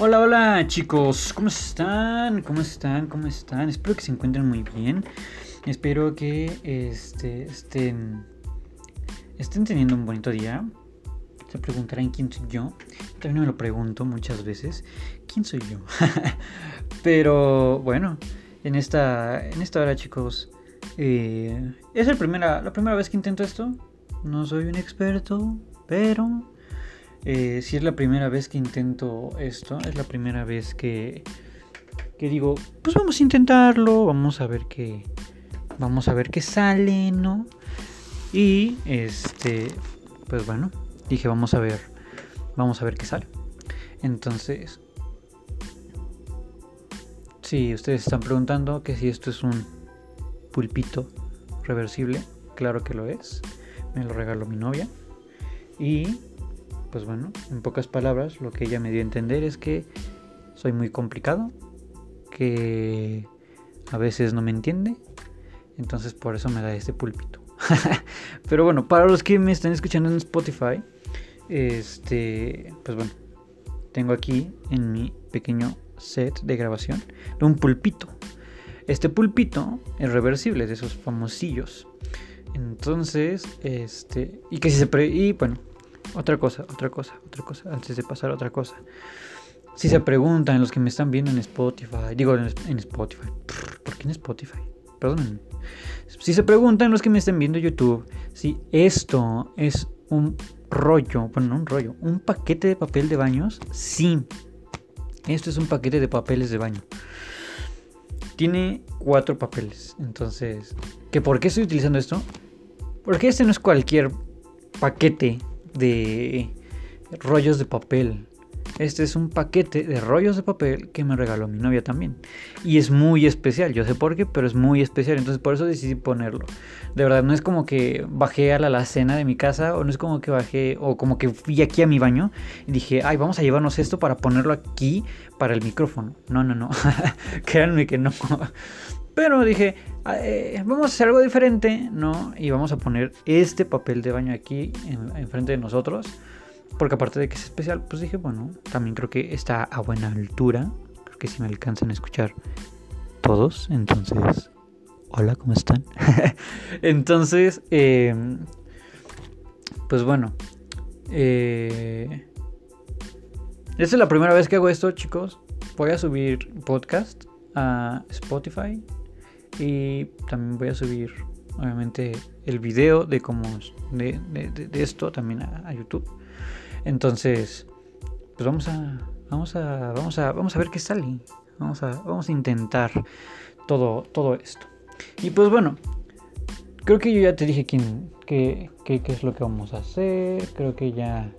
Hola, hola chicos, ¿cómo están? ¿Cómo están? ¿Cómo están? Espero que se encuentren muy bien. Espero que este, estén, estén teniendo un bonito día. Se preguntarán quién soy yo. También me lo pregunto muchas veces. ¿Quién soy yo? Pero bueno, en esta, en esta hora chicos, eh, es el primera, la primera vez que intento esto. No soy un experto, pero eh, si es la primera vez que intento esto, es la primera vez que, que digo, pues vamos a intentarlo, vamos a ver qué, vamos a ver qué sale, ¿no? Y este, pues bueno, dije vamos a ver, vamos a ver qué sale. Entonces, si ustedes están preguntando que si esto es un pulpito reversible, claro que lo es. Me lo regaló mi novia y pues bueno, en pocas palabras, lo que ella me dio a entender es que soy muy complicado, que a veces no me entiende, entonces por eso me da este púlpito. Pero bueno, para los que me están escuchando en Spotify, este, pues bueno, tengo aquí en mi pequeño set de grabación un pulpito. Este pulpito es reversible, de esos famosillos. Entonces, este, y que si se pre y bueno, otra cosa, otra cosa, otra cosa, antes de pasar a otra cosa. Si se preguntan los que me están viendo en Spotify, digo en, Spotify, ¿por qué en Spotify? Perdón. Si se preguntan los que me estén viendo en YouTube, si esto es un rollo, bueno, no un rollo, un paquete de papel de baños, sí. Esto es un paquete de papeles de baño. Tiene cuatro papeles. Entonces, ¿que ¿por qué estoy utilizando esto? Porque este no es cualquier paquete de rollos de papel. Este es un paquete de rollos de papel que me regaló mi novia también. Y es muy especial, yo sé por qué, pero es muy especial. Entonces por eso decidí ponerlo. De verdad, no es como que bajé a la alacena de mi casa o no es como que bajé o como que fui aquí a mi baño y dije, ay, vamos a llevarnos esto para ponerlo aquí para el micrófono. No, no, no. Créanme que no. Pero dije, ah, eh, vamos a hacer algo diferente, ¿no? Y vamos a poner este papel de baño aquí enfrente de nosotros. Porque aparte de que es especial, pues dije, bueno, también creo que está a buena altura. Creo que si me alcanzan a escuchar todos. Entonces, hola, ¿cómo están? entonces, em, pues bueno. Eh, esta es la primera vez que hago esto, chicos. Voy a subir podcast a Spotify y también voy a subir, obviamente, el video de cómo de, esto también a, YouTube. Entonces, pues vamos a, vamos a, vamos a, vamos a ver qué sale. Vamos a, vamos a intentar todo, todo esto. Y pues bueno, creo que yo ya te dije quién, qué, qué, qué es lo que vamos a hacer. Creo que ya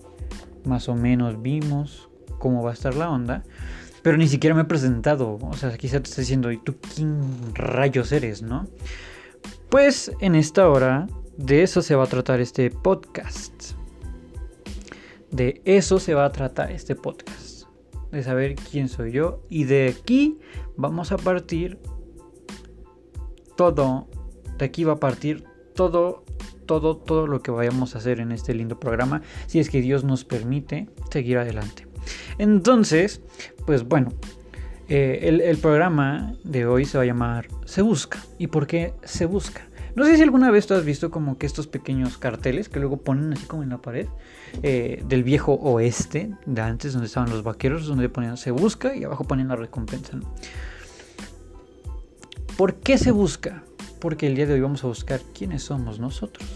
más o menos vimos cómo va a estar la onda. Pero ni siquiera me he presentado. O sea, quizá te esté diciendo, ¿y tú quién rayos eres, no? Pues en esta hora de eso se va a tratar este podcast. De eso se va a tratar este podcast. De saber quién soy yo. Y de aquí vamos a partir todo. De aquí va a partir todo, todo, todo lo que vayamos a hacer en este lindo programa. Si es que Dios nos permite seguir adelante. Entonces, pues bueno, eh, el, programa de hoy se va a llamar Se Busca. ¿Y por qué Se Busca? No sé si alguna vez tú has visto como que estos pequeños carteles que luego ponen así como en la pared eh, del viejo oeste, de antes donde estaban los vaqueros, donde ponían Se Busca y abajo ponían la recompensa. ¿Por qué se busca? Porque el día de hoy vamos a buscar quiénes somos nosotros.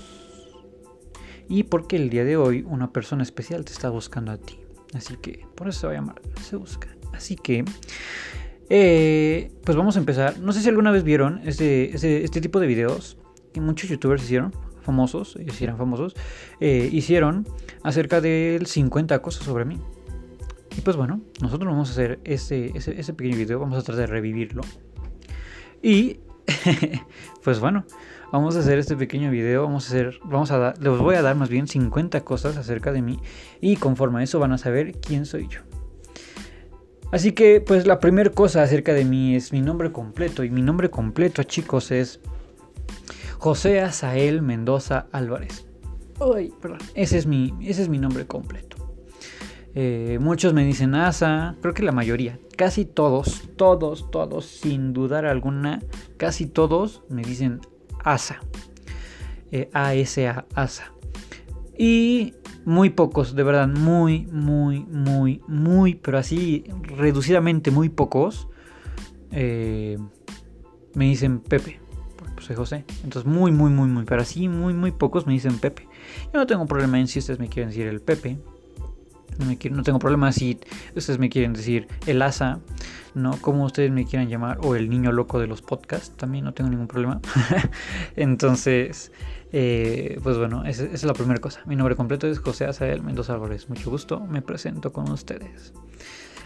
Y porque el día de hoy una persona especial te está buscando a ti. Así que por eso se va a llamar Se Busca. Así que, eh, pues vamos a empezar. No sé si alguna vez vieron este, tipo de videos que muchos youtubers hicieron, famosos, ellos eran famosos, eh, hicieron acerca del 50 cosas sobre mí. Y pues bueno, nosotros vamos a hacer ese, ese, ese pequeño video, vamos a tratar de revivirlo. Y pues bueno, vamos a hacer este pequeño video, vamos a hacer, vamos a dar, les voy a dar más bien 50 cosas acerca de mí y conforme a eso van a saber quién soy yo. Así que pues la primera cosa acerca de mí es mi nombre completo y mi nombre completo chicos es José Azael Mendoza Álvarez. Ay, perdón, ese es mi, ese es mi nombre completo. Eh, muchos me dicen Asa, creo que la mayoría, casi todos, todos, todos, sin dudar alguna, casi todos me dicen Asa. Eh, A-S-A, Asa. Y muy pocos, de verdad, muy, muy, muy, muy, pero así reducidamente muy pocos, eh, me dicen Pepe. Pues soy José. Entonces muy, muy, muy, muy, pero así muy, muy pocos me dicen Pepe. Yo no tengo problema en si ustedes me quieren decir el Pepe. No, tengo problema si ustedes me quieren decir el asa, ¿no? Como ustedes me quieran llamar, o el niño loco de los podcasts, también no tengo ningún problema. Entonces, eh, pues bueno, esa, es la primera cosa. Mi nombre completo es José Azael Mendoza Álvarez. Mucho gusto, me presento con ustedes.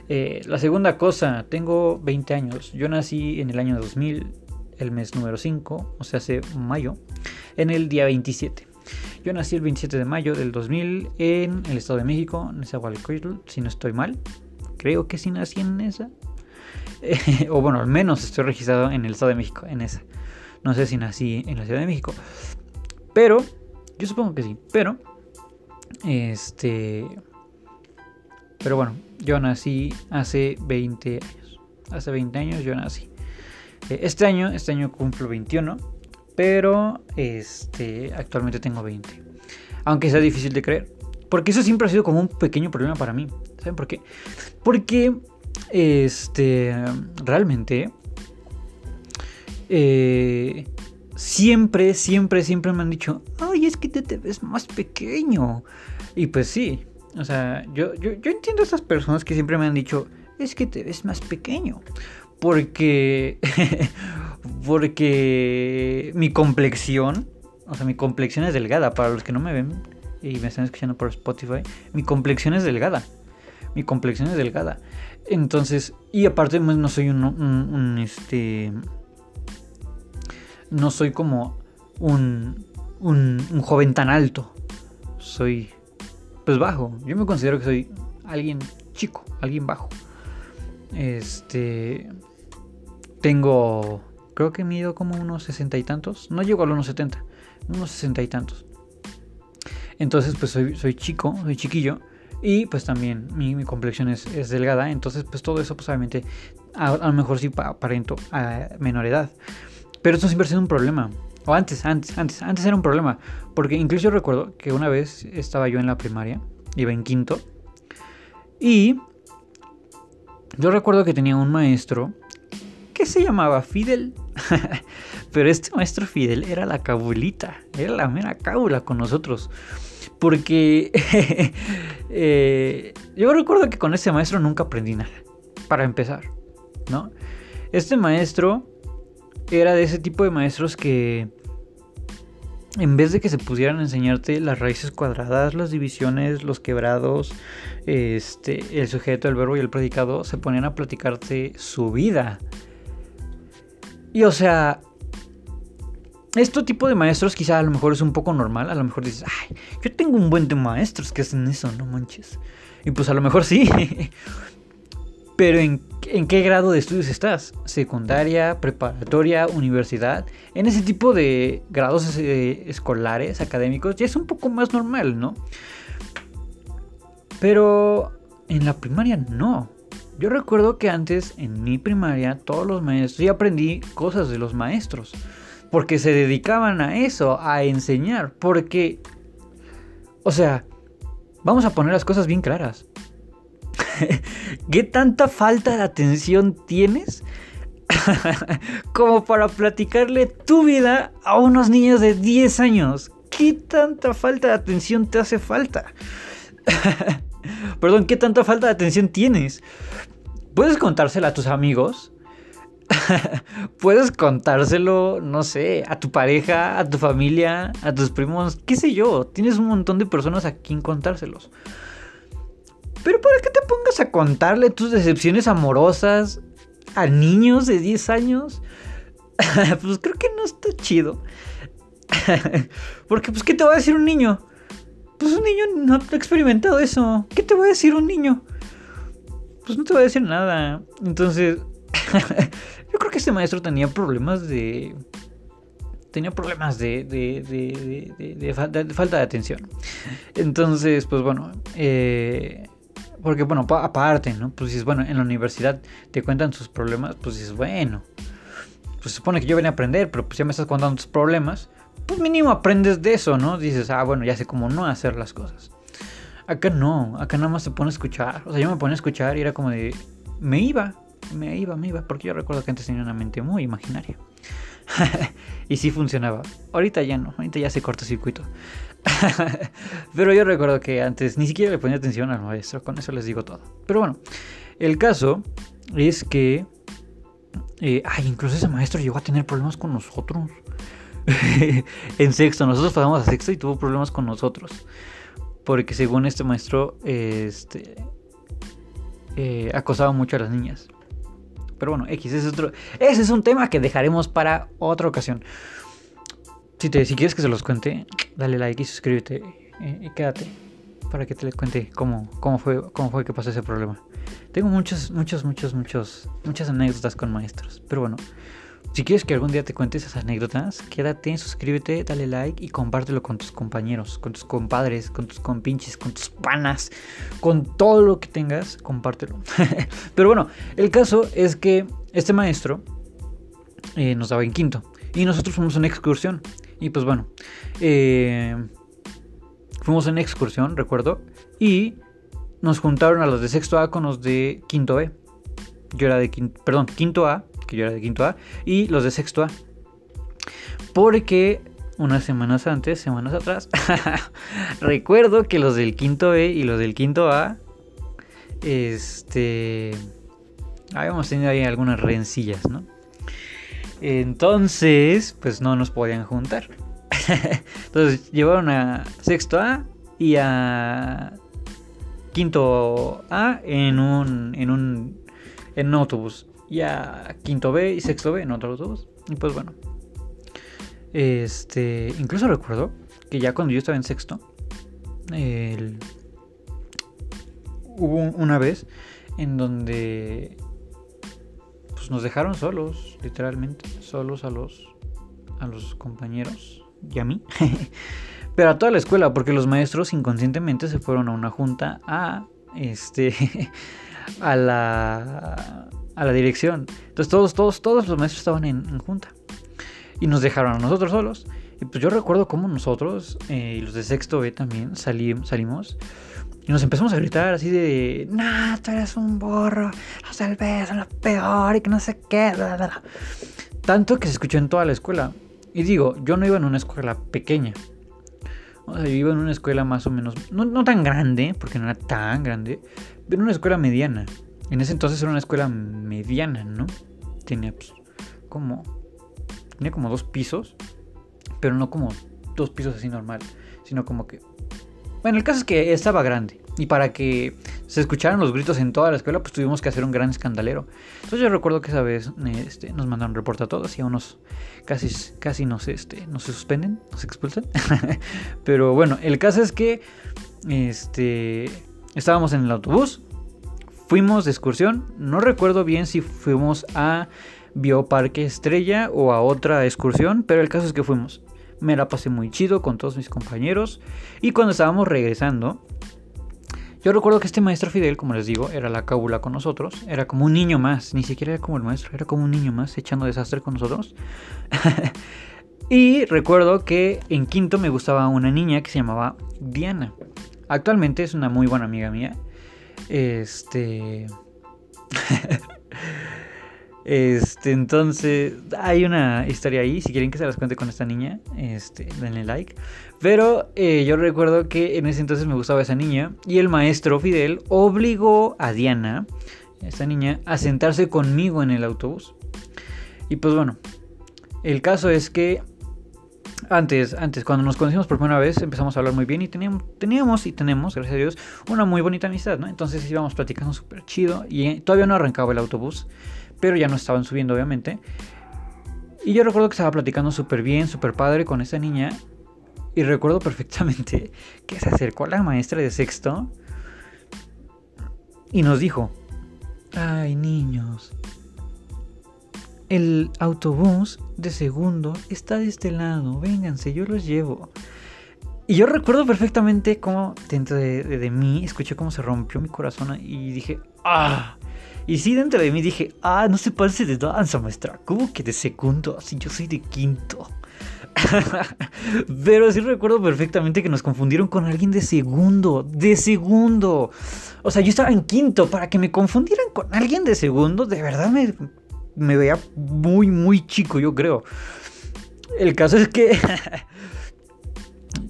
Eh, la segunda cosa, tengo 20 años. Yo nací en el año 2000, el mes número 5, o sea, hace mayo, en el día 27. Yo nací el 27 de mayo del 2000 en el Estado de México, en Nezahualcóyotl, si no estoy mal. Creo que sí nací en esa. o bueno, al menos estoy registrado en el Estado de México, en esa. No sé si nací en la Ciudad de México. Pero, yo supongo que sí. Pero, este... Pero bueno, yo nací hace 20 años. Hace 20 años yo nací. Eh, este año, este año cumplo 21 pero este, actualmente tengo 20. Aunque sea difícil de creer. Porque eso siempre ha sido como un pequeño problema para mí. ¿Saben por qué? Porque este, realmente eh, siempre, siempre, siempre me han dicho, ay, es que te, ves más pequeño. Y pues sí, o sea, yo, yo, yo entiendo a esas personas que siempre me han dicho, es que te ves más pequeño. Porque porque mi complexión, o sea, mi complexión es delgada. Para los que no me ven y me están escuchando por Spotify, mi complexión es delgada. Mi complexión es delgada. Entonces, y aparte pues, no soy un, este, no soy como un, un, joven tan alto. Soy, pues bajo. Yo me considero que soy alguien chico, alguien bajo. Este, tengo Creo que mido como unos sesenta y tantos. No llego a los unos setenta. Unos sesenta y tantos. Entonces, pues soy, soy chico, soy chiquillo. Y pues también mi, complexión es, delgada. Entonces, pues todo eso, pues obviamente, a, lo mejor sí aparento a menor edad. Pero esto siempre ha sido un problema. O antes, antes, antes, antes era un problema. Porque incluso recuerdo que una vez estaba yo en la primaria, iba en quinto. Y yo recuerdo que tenía un maestro que se llamaba Fidel. Pero este maestro Fidel era la cabulita, era la mera cábula con nosotros. Porque eh, yo recuerdo que con ese maestro nunca aprendí nada, para empezar, ¿no? Este maestro era de ese tipo de maestros que en vez de que se pusieran a enseñarte las raíces cuadradas, las divisiones, los quebrados, este, el sujeto, el verbo y el predicado, se ponían a platicarte su vida. Y o sea, este tipo de maestros quizá a lo mejor es un poco normal. A lo mejor dices, ay, yo tengo un buen de maestros que hacen eso, no manches. Y pues a lo mejor sí. Pero ¿en, qué grado de estudios estás? ¿Secundaria, preparatoria, universidad? En ese tipo de grados escolares, académicos, ya es un poco más normal, ¿no? Pero en la primaria no. Yo recuerdo que antes en mi primaria todos los maestros, y aprendí cosas de los maestros, porque se dedicaban a eso, a enseñar, porque, o sea, vamos a poner las cosas bien claras. ¿Qué tanta falta de atención tienes como para platicarle tu vida a unos niños de 10 años? ¿Qué tanta falta de atención te hace falta? Perdón, ¿qué tanta falta de atención tienes? ¿Puedes contárselo a tus amigos? Puedes contárselo, no sé, a tu pareja, a tu familia, a tus primos, qué sé yo. Tienes un montón de personas a quien contárselos. Pero ¿para qué te pongas a contarle tus decepciones amorosas a niños de 10 años? pues creo que no está chido. Porque pues ¿qué te va a decir un niño? Pues un niño no ha experimentado eso. ¿Qué te va a decir un niño? Pues no te va a decir nada. Entonces, yo creo que este maestro tenía problemas de... Tenía problemas de, de, de, falta de atención. Entonces, pues bueno, eh, Porque, bueno, aparte, ¿no? Pues dices, bueno, en la universidad te cuentan sus problemas, pues dices, bueno, pues supone que yo venía a aprender, pero pues ya me estás contando tus problemas, pues mínimo aprendes de eso, ¿no? Dices, ah, bueno, ya sé cómo no hacer las cosas. Acá no, acá nada más se pone a escuchar. O sea, yo me ponía a escuchar y era como de, me iba, me iba, me iba, porque yo recuerdo que antes tenía una mente muy imaginaria. y sí funcionaba. Ahorita ya no, ahorita ya se circuito Pero yo recuerdo que antes ni siquiera le ponía atención al maestro, con eso les digo todo. Pero bueno, el caso es que... Eh, ay, incluso ese maestro llegó a tener problemas con nosotros. en sexto, nosotros pasamos a sexto y tuvo problemas con nosotros. Porque según este maestro, este, eh, acosaba mucho a las niñas. Pero bueno, X, ese es, otro, ese es un tema que dejaremos para otra ocasión. Si, te, si quieres que se los cuente, dale like y suscríbete eh, y quédate para que te les cuente cómo, cómo, fue, cómo fue que pasó ese problema. Tengo muchos, muchos, muchos, muchos, muchas anécdotas con maestros. Pero bueno, si quieres que algún día te cuentes esas anécdotas, quédate, suscríbete, dale like y compártelo con tus compañeros, con tus compadres, con tus compinches, con tus panas, con todo lo que tengas, compártelo. Pero bueno, el caso es que este maestro eh, nos daba en quinto y nosotros fuimos en excursión. Y pues bueno, eh, fuimos en excursión, recuerdo, y nos juntaron a los de sexto A con los de quinto B. Yo era de quinto, perdón, quinto A que yo era de quinto A, y los de sexto A. Porque unas semanas antes, semanas atrás, recuerdo que los del quinto B y los del quinto A, este, habíamos tenido ahí algunas rencillas, ¿no? Entonces, pues no nos podían juntar. Entonces llevaron a sexto A y a quinto A en un, en un, en un autobús ya quinto B y sexto B en otros dos. Y pues bueno. Este. Incluso recuerdo que ya cuando yo estaba en sexto. hubo una vez en donde. Nos dejaron solos, literalmente. Solos a los. a los compañeros. Y a mí. Pero a toda la escuela, porque los maestros inconscientemente se fueron a una junta a. Este. a la a la dirección. Entonces todos, todos, todos los maestros estaban en, junta. Y nos dejaron a nosotros solos. Y pues yo recuerdo cómo nosotros, eh, y los de sexto B también, salimos. Y nos empezamos a gritar así de, nah, tú eres un borro, los del B son lo peor y que no sé qué. Tanto que se escuchó en toda la escuela. Y digo, yo no iba en una escuela pequeña. O sea, yo iba en una escuela más o menos, no, no tan grande, porque no era tan grande, pero en una escuela mediana. En ese entonces era una escuela mediana, ¿no? Tenía pues, como. Tenía como dos pisos. Pero no como dos pisos así normal. Sino como que. Bueno, el caso es que estaba grande. Y para que se escucharan los gritos en toda la escuela, pues tuvimos que hacer un gran escandalero. Entonces yo recuerdo que esa vez este, nos mandaron reporte a todos y a unos casi, casi nos, este, nos suspenden, nos expulsan. Pero bueno, el caso es que este, estábamos en el autobús fuimos de excursión. No recuerdo bien si fuimos a Bioparque Estrella o a otra excursión, pero el caso es que fuimos. Me la pasé muy chido con todos mis compañeros. Y cuando estábamos regresando, yo recuerdo que este maestro Fidel, como les digo, era la cábula con nosotros. Era como un niño más. Ni siquiera era como el maestro, era como un niño más echando desastre con nosotros. y recuerdo que en quinto me gustaba una niña que se llamaba Diana. Actualmente es una muy buena amiga mía. Este. este, entonces, hay una historia ahí. Si quieren que se las cuente con esta niña, este, denle like. Pero eh, yo recuerdo que en ese entonces me gustaba esa niña. Y el maestro Fidel obligó a Diana, esta niña, a sentarse conmigo en el autobús. Y pues bueno, el caso es que antes, antes, cuando nos conocimos por primera vez, empezamos a hablar muy bien y teníamos, y tenemos, gracias a Dios, una muy bonita amistad, ¿no? Entonces íbamos platicando súper chido y todavía no arrancaba el autobús, pero ya no estaban subiendo, obviamente. Y yo recuerdo que estaba platicando súper bien, súper padre con esa niña. Y recuerdo perfectamente que se acercó a la maestra de sexto y nos dijo, ay niños, el autobús de segundo está de este lado. Vénganse, yo los llevo. Y yo recuerdo perfectamente cómo dentro de, mí escuché cómo se rompió mi corazón y dije, ¡ah! Y sí, dentro de mí dije, ¡ah! No se parece de danza, maestra. ¿Cómo que de segundo? Así yo soy de quinto. Pero sí recuerdo perfectamente que nos confundieron con alguien de segundo. De segundo. O sea, yo estaba en quinto. Para que me confundieran con alguien de segundo, de verdad me, me veía muy, muy chico, yo creo. El caso es que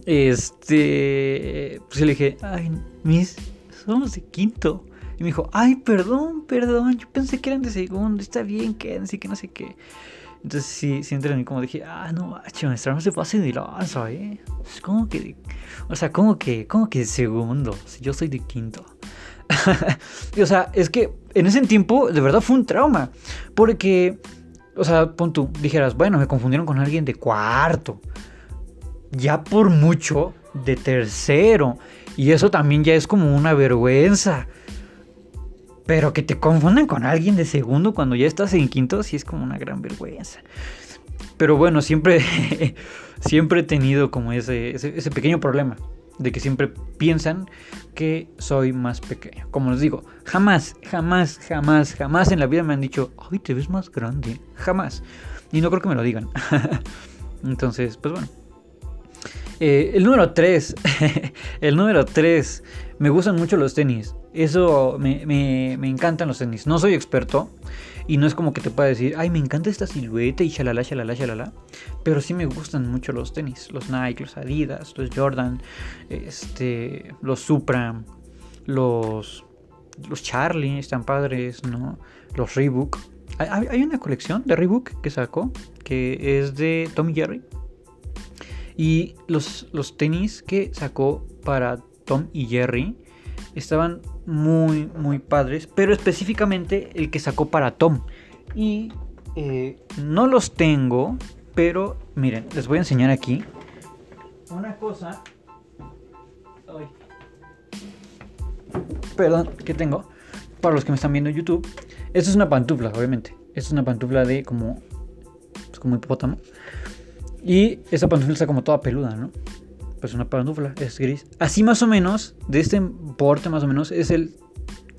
Este, pues le dije, ay, mis, somos de quinto. Y me dijo, ay, perdón, perdón, yo pensé que eran de segundo, está bien, quédense, que no sé qué. Entonces sí, sí entré en mí como dije, ah, no, macho, nuestra no se pase de lanza, eh. Es como que, o sea, como que, como que de segundo, si yo soy de quinto. o sea, es que en ese tiempo de verdad fue un trauma, porque, o sea, pon tú, dijeras, bueno, me confundieron con alguien de cuarto ya por mucho de tercero. Y eso también ya es como una vergüenza. Pero que te confunden con alguien de segundo cuando ya estás en quinto, sí es como una gran vergüenza. Pero bueno, siempre, siempre he tenido como ese, ese, pequeño problema. De que siempre piensan que soy más pequeño. Como les digo, jamás, jamás, jamás, jamás en la vida me han dicho, ay, te ves más grande. Jamás. Y no creo que me lo digan. Entonces, pues bueno. Eh, el número 3. el número 3. Me gustan mucho los tenis. Eso me, me, encantan los tenis. No soy experto. Y no es como que te pueda decir, ay, me encanta esta silueta y shalala, shalala, shalala. Pero sí me gustan mucho los tenis. Los Nike, los Adidas, los Jordan, este, los Supra, los, los Charlie, están padres, ¿no? Los Reebok. Hay, hay una colección de Reebok que sacó que es de Tommy Jerry. Y los, los tenis que sacó para Tom y Jerry estaban muy, muy padres. Pero específicamente el que sacó para Tom. Y eh, no los tengo, pero miren, les voy a enseñar aquí. Una cosa... Perdón, que tengo. Para los que me están viendo en YouTube. Esta es una pantufla, obviamente. Esta es una pantufla de como... Pues como hipopótamo. Y esa pantufla está como toda peluda, ¿no? Pues una pantufla, es gris. Así más o menos, de este porte más o menos, es el,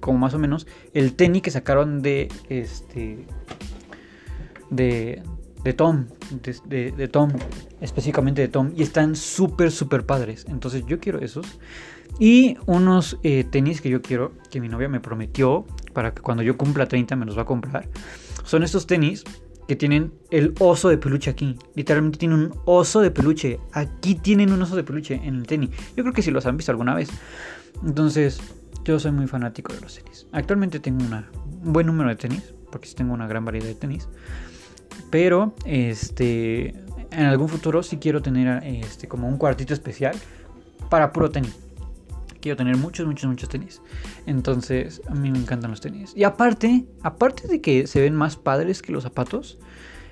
como más o menos, el tenis que sacaron de, este, de, de Tom, de, de, Tom, específicamente de Tom. Y están súper, súper padres. Entonces yo quiero esos. Y unos eh, tenis que yo quiero, que mi novia me prometió, para que cuando yo cumpla 30 me los va a comprar. Son estos tenis que tienen el oso de peluche aquí. Literalmente tienen un oso de peluche. Aquí tienen un oso de peluche en el tenis. Yo creo que si los han visto alguna vez. Entonces, yo soy muy fanático de los tenis. Actualmente tengo un buen número de tenis, porque sí tengo una gran variedad de tenis. Pero, este, en algún futuro sí quiero tener este, como un cuartito especial para puro tenis quiero tener muchos, muchos, muchos tenis. Entonces, a mí me encantan los tenis. Y aparte, aparte de que se ven más padres que los zapatos,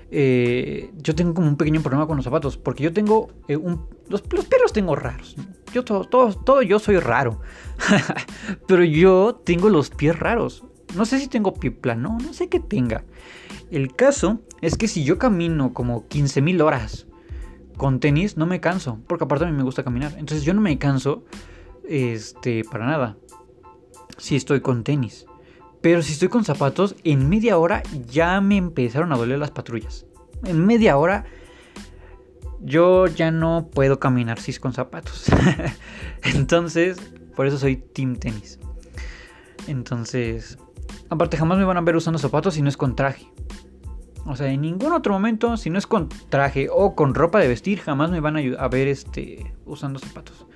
eh, yo tengo como un pequeño problema con los zapatos. Porque yo tengo eh, un... Los, los perros tengo raros. Yo todo, todo, todo yo soy raro. Pero yo tengo los pies raros. No sé si tengo pie plano, no sé qué tenga. El caso es que si yo camino como 15.000 horas con tenis, no me canso. Porque aparte a mí me gusta caminar. Entonces yo no me canso este, para nada. Si estoy con tenis. Pero si estoy con zapatos, en media hora ya me empezaron a doler las patrullas. En media hora yo ya no puedo caminar si es con zapatos. Entonces, por eso soy team tenis. Entonces, aparte jamás me van a ver usando zapatos si no es con traje. O sea, en ningún otro momento, si no es con traje o con ropa de vestir, jamás me van a, ver este, usando zapatos.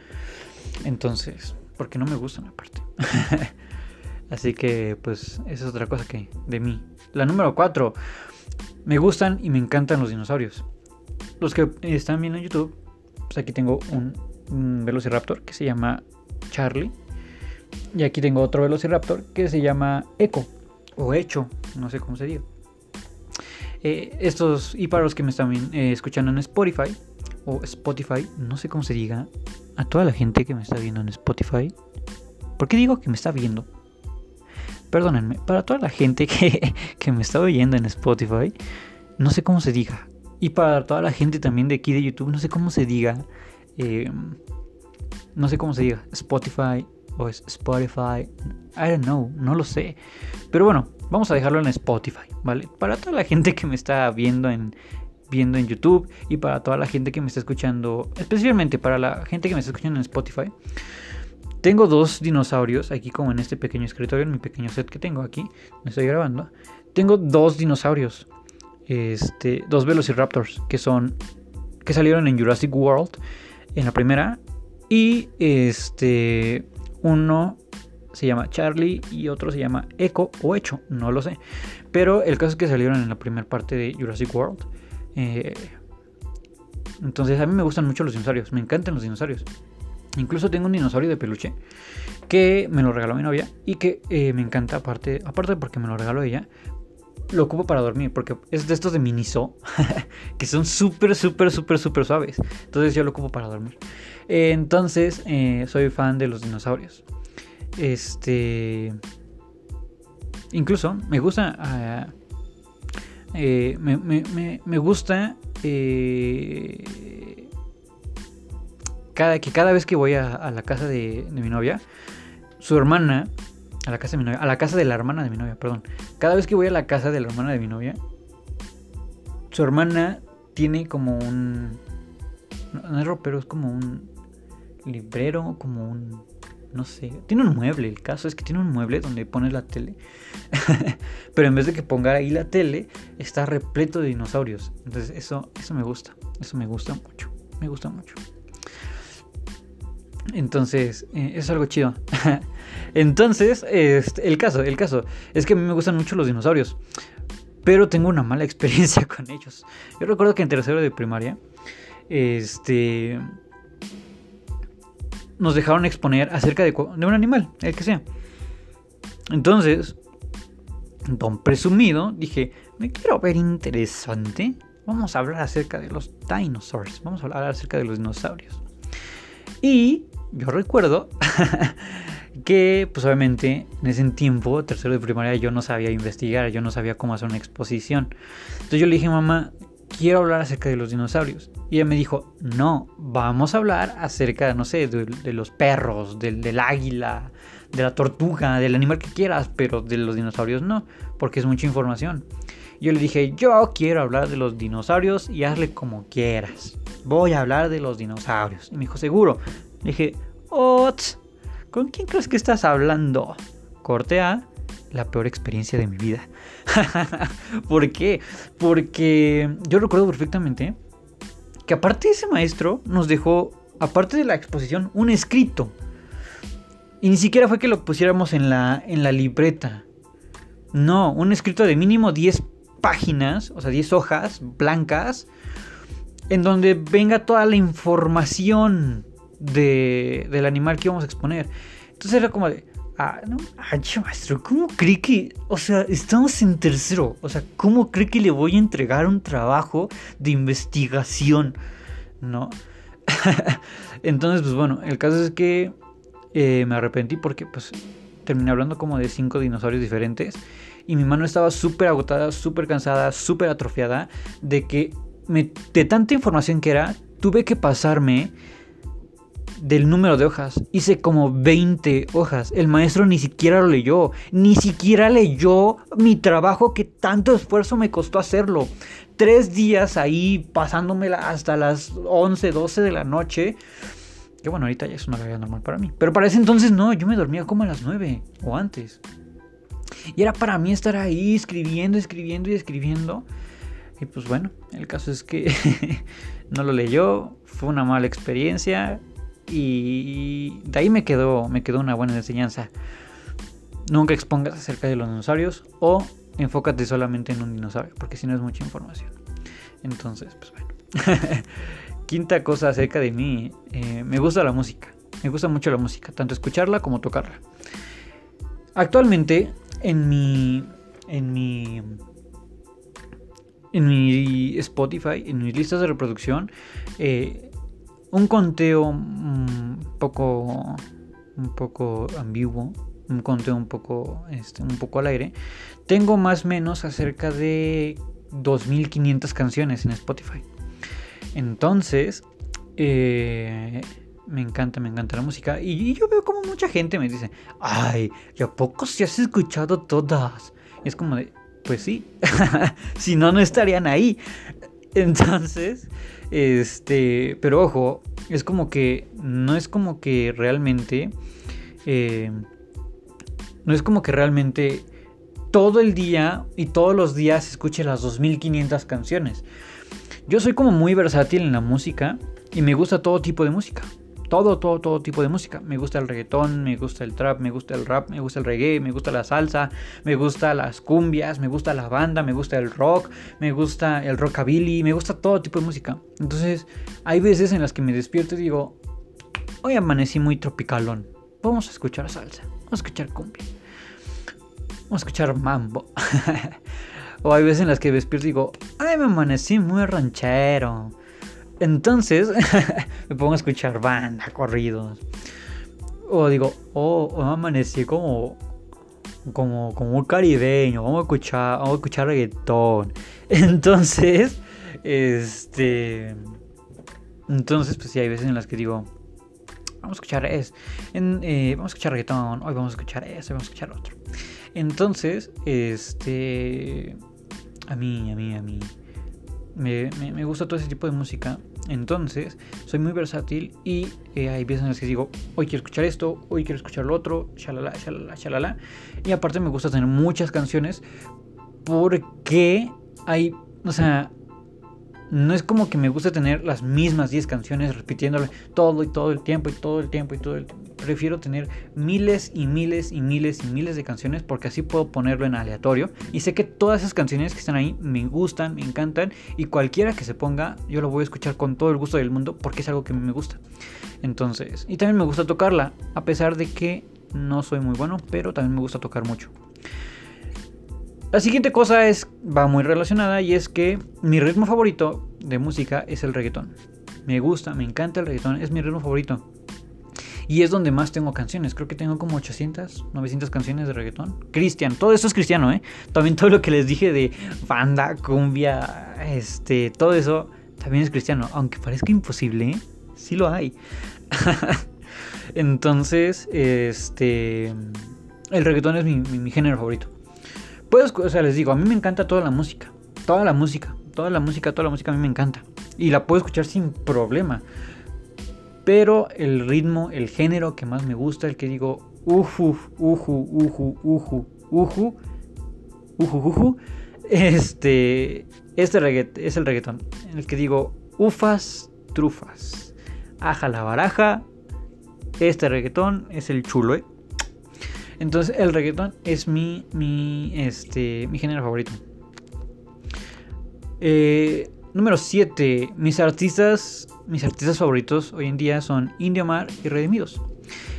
Entonces, porque no me gustan aparte. Así que, pues, esa es otra cosa que de mí. La número 4. Me gustan y me encantan los dinosaurios. Los que están viendo en YouTube, pues aquí tengo un, Velociraptor que se llama Charlie. Y aquí tengo otro Velociraptor que se llama Echo. O Hecho, no sé cómo se diga. Eh, estos, y para los que me están eh, escuchando en Spotify, o Spotify, no sé cómo se diga, a toda la gente que me está viendo en Spotify. ¿Por qué digo que me está viendo? Perdónenme, para toda la gente que, que me está oyendo en Spotify, no sé cómo se diga. Y para toda la gente también de aquí de YouTube, no sé cómo se diga. Eh, no sé cómo se diga, Spotify o es Spotify, I don't know, no lo sé. Pero bueno, vamos a dejarlo en Spotify, ¿vale? Para toda la gente que me está viendo en, viendo en YouTube y para toda la gente que me está escuchando, especialmente para la gente que me está escuchando en Spotify. Tengo dos dinosaurios aquí como en este pequeño escritorio, en mi pequeño set que tengo aquí, me estoy grabando. Tengo dos dinosaurios, este, dos Velociraptors que son que salieron en Jurassic World en la primera y este uno se llama Charlie y otro se llama Echo o Hecho, no lo sé. Pero el caso es que salieron en la primera parte de Jurassic World. Eh, entonces a mí me gustan mucho los dinosaurios, me encantan los dinosaurios. Incluso tengo un dinosaurio de peluche que me lo regaló mi novia y que eh, me encanta aparte, aparte porque me lo regaló ella. Lo ocupo para dormir porque es de estos de Miniso que son súper, súper, súper, súper suaves. Entonces yo lo ocupo para dormir. entonces eh, soy fan de los dinosaurios. Este. Incluso me gusta. Eh, me, gusta. Eh, cada, que cada vez que voy a, la casa de, mi novia, su hermana. A la casa de mi novia. A la casa de la hermana de mi novia, perdón. Cada vez que voy a la casa de la hermana de mi novia, su hermana tiene como un. No, es ropero, es como un librero, como un no sé, tiene un mueble, el caso es que tiene un mueble donde pones la tele, pero en vez de que ponga ahí la tele, está repleto de dinosaurios. Entonces eso, eso me gusta, eso me gusta mucho, me gusta mucho. Entonces, eh, es algo chido. Entonces, este, el caso, el caso, es que a mí me gustan mucho los dinosaurios, pero tengo una mala experiencia con ellos. Yo recuerdo que en tercero de primaria, este nos dejaron exponer acerca de, un animal, el que sea. Entonces, don presumido, dije, me quiero ver interesante. Vamos a hablar acerca de los dinosaurs. Vamos a hablar acerca de los dinosaurios. Y yo recuerdo que, pues obviamente, en ese tiempo, tercero de primaria, yo no sabía investigar, yo no sabía cómo hacer una exposición. Entonces yo le dije, mamá, quiero hablar acerca de los dinosaurios. Y ella me dijo, no, vamos a hablar acerca, no sé, de, los perros, del, águila, de la tortuga, del animal que quieras, pero de los dinosaurios no, porque es mucha información. Yo le dije, yo quiero hablar de los dinosaurios y hazle como quieras. Voy a hablar de los dinosaurios. Y me dijo, seguro. Le dije, Ots, ¿con quién crees que estás hablando? Corte A, la peor experiencia de mi vida. ¿Por qué? Porque yo recuerdo perfectamente que aparte ese maestro nos dejó, aparte de la exposición, un escrito. Y ni siquiera fue que lo pusiéramos en la, en la libreta. No, un escrito de mínimo 10 páginas, o sea, 10 hojas blancas, en donde venga toda la información de, del animal que íbamos a exponer. Entonces era como de, Ah, no maestro, ¿cómo cree que, o sea, estamos en tercero, o sea, ¿cómo cree que le voy a entregar un trabajo de investigación? ¿No? Entonces, pues bueno, el caso es que eh, me arrepentí porque pues terminé hablando como de cinco dinosaurios diferentes y mi mano estaba súper agotada, súper cansada, súper atrofiada de que de tanta información que era, tuve que pasarme del número de hojas. Hice como 20 hojas. El maestro ni siquiera lo leyó. Ni siquiera leyó mi trabajo que tanto esfuerzo me costó hacerlo. Tres días ahí pasándomela hasta las 11, 12 de la noche. Que bueno, ahorita ya es una vida normal para mí. Pero para ese entonces no, yo me dormía como a las 9 o antes. Y era para mí estar ahí escribiendo, escribiendo y escribiendo. Y pues bueno, el caso es que no lo leyó, fue una mala experiencia, y de ahí me quedó, me quedó una buena enseñanza. Nunca expongas acerca de los dinosaurios o enfócate solamente en un dinosaurio, porque si no es mucha información. Entonces, pues bueno. Quinta cosa acerca de mí, eh, me gusta la música. Me gusta mucho la música, tanto escucharla como tocarla. Actualmente, en mi. En mi. En mi Spotify, en mis listas de reproducción, eh, un conteo un poco, un poco ambiguo, un conteo un poco, este, un poco al aire. Tengo más o menos acerca de 2.500 canciones en Spotify. Entonces, eh, Me encanta, me encanta la música. Y, yo veo como mucha gente me dice, ay, ¿y a poco si has escuchado todas? Y es como de, pues sí, si no, no estarían ahí. Entonces, este, pero ojo, es como que, no es como que realmente, eh, no es como que realmente todo el día y todos los días escuche las 2500 canciones. Yo soy como muy versátil en la música y me gusta todo tipo de música. Todo, todo, todo tipo de música. Me gusta el reggaetón, me gusta el trap, me gusta el rap, me gusta el reggae, me gusta la salsa, me gusta las cumbias, me gusta la banda, me gusta el rock, me gusta el rockabilly, me gusta todo tipo de música. Entonces, hay veces en las que me despierto y digo, hoy amanecí muy tropicalón. Vamos a escuchar salsa, vamos a escuchar cumbia, vamos a escuchar mambo. o hay veces en las que me despierto y digo, ay, me amanecí muy ranchero. Entonces me pongo a escuchar banda, corridos. O digo, oh, oh, amanecí como, como, como un caribeño. Vamos a escuchar, vamos a escuchar reggaetón. Entonces, este. Entonces, pues sí, hay veces en las que digo, vamos a escuchar es, eh, vamos a escuchar reggaetón, hoy vamos a escuchar eso, vamos a escuchar otro. Entonces, este, a mí, a mí, a mí, me, me, gusta todo ese tipo de música. Entonces, soy muy versátil y eh, hay veces en las que digo, hoy quiero escuchar esto, hoy quiero escuchar lo otro, shalala, shalala, shalala. Y aparte me gusta tener muchas canciones porque hay, o sea, no es como que me guste tener las mismas 10 canciones repitiéndole todo y todo el tiempo y todo el tiempo y todo el tiempo. Prefiero tener miles y miles y miles y miles de canciones porque así puedo ponerlo en aleatorio y sé que todas esas canciones que están ahí me gustan, me encantan y cualquiera que se ponga yo lo voy a escuchar con todo el gusto del mundo porque es algo que me gusta. Entonces, y también me gusta tocarla a pesar de que no soy muy bueno, pero también me gusta tocar mucho. La siguiente cosa es, va muy relacionada y es que mi ritmo favorito de música es el reggaetón. Me gusta, me encanta el reggaetón, es mi ritmo favorito. Y es donde más tengo canciones. Creo que tengo como 800, 900 canciones de reggaetón. Cristian, todo eso es cristiano, ¿eh? También todo lo que les dije de banda, cumbia, este, todo eso también es cristiano. Aunque parezca imposible, ¿eh? Sí lo hay. Entonces, este, el reggaetón es mi género favorito. Pues, o sea, les digo, a mí me encanta toda la música. Toda la música. Toda la música, toda la música a mí me encanta. Y la puedo escuchar sin problema. Pero el ritmo, el género que más me gusta, el que digo, uju, uju, uju, uju, uju, uju, uju, este, este es el reggaetón. En el que digo, ufas, trufas. Aja la baraja. Este reggaetón es el chulo, ¿eh? Entonces el reggaetón es mi, mi, este, mi género favorito. Eh, número 7. Mis artistas, mis artistas favoritos hoy en día son Indio Mar y Redimidos.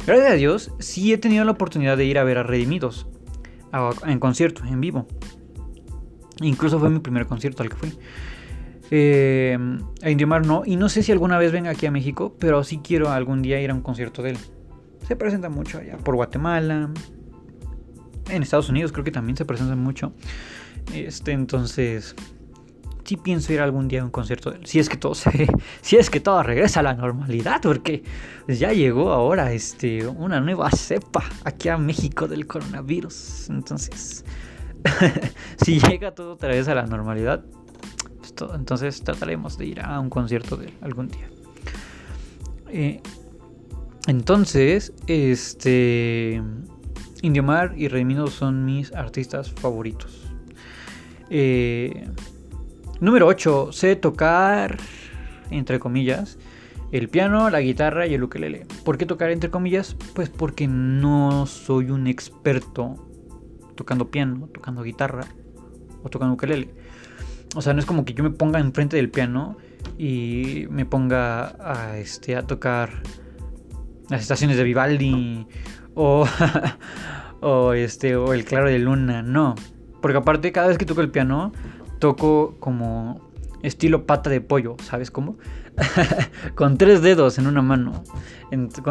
Gracias a Dios, sí he tenido la oportunidad de ir a ver a Redimidos en concierto, en vivo. Incluso fue mi primer concierto al que fui. Eh, a Indio Mar no, y no sé si alguna vez venga aquí a México, pero sí quiero algún día ir a un concierto de él se presenta mucho allá por Guatemala. En Estados Unidos creo que también se presenta mucho. Este, entonces, sí pienso ir algún día a un concierto Si es que todo se, si es que todo regresa a la normalidad, porque ya llegó ahora este, una nueva cepa aquí a México del coronavirus. Entonces, si llega todo otra vez a la normalidad, pues entonces trataremos de ir a un concierto de algún día. Eh, entonces, este. Indiomar y Redimido son mis artistas favoritos. Eh, número 8. Sé tocar, entre comillas, el piano, la guitarra y el ukelele. ¿Por qué tocar entre comillas? Pues porque no soy un experto tocando piano, tocando guitarra o tocando ukelele. O sea, no es como que yo me ponga enfrente del piano y me ponga a, este, a tocar las estaciones de Vivaldi o, o, este, o el claro de luna, no. Porque aparte cada vez que toco el piano, toco como estilo pata de pollo, ¿sabes cómo? Con tres dedos en una mano.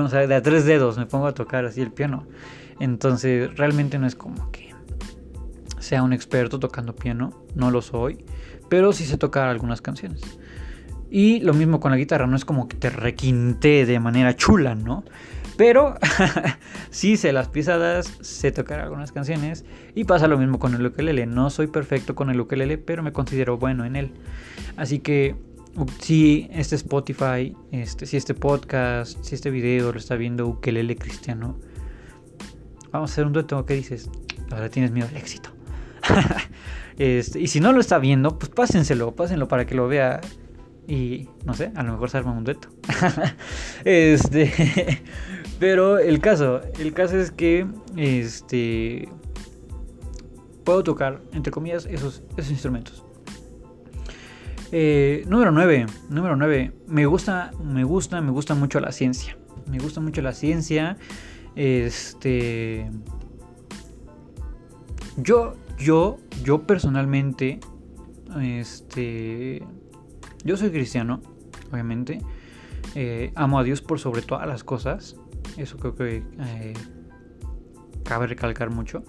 sea, de a tres dedos me pongo a tocar así el piano. Entonces realmente no es como que sea un experto tocando piano, no lo soy, pero sí sé tocar algunas canciones. Y lo mismo con la guitarra, no es como que te requinte de manera chula, ¿no? Pero sí sé las pisadas, sé tocar algunas canciones y pasa lo mismo con el ukelele. No soy perfecto con el ukelele, pero me considero bueno en él. Así que si este Spotify, este, si este podcast, si este video lo está viendo ukelele cristiano, vamos a hacer un dueto. ¿Qué dices? Ahora tienes miedo al éxito. este, y si no lo está viendo, pues pásenselo, pásenlo para que lo vea. Y no sé, a lo mejor se arma un dueto. este. Pero el caso, el caso es que este puedo tocar, entre comillas, esos, esos instrumentos. Eh, número 9. Número 9. Me gusta, me gusta, me gusta mucho la ciencia. Me gusta mucho la ciencia. Este. Yo, yo, yo personalmente. Este. Yo soy cristiano, obviamente. Eh, amo a Dios por sobre todas las cosas. Eso creo que eh, cabe recalcar mucho.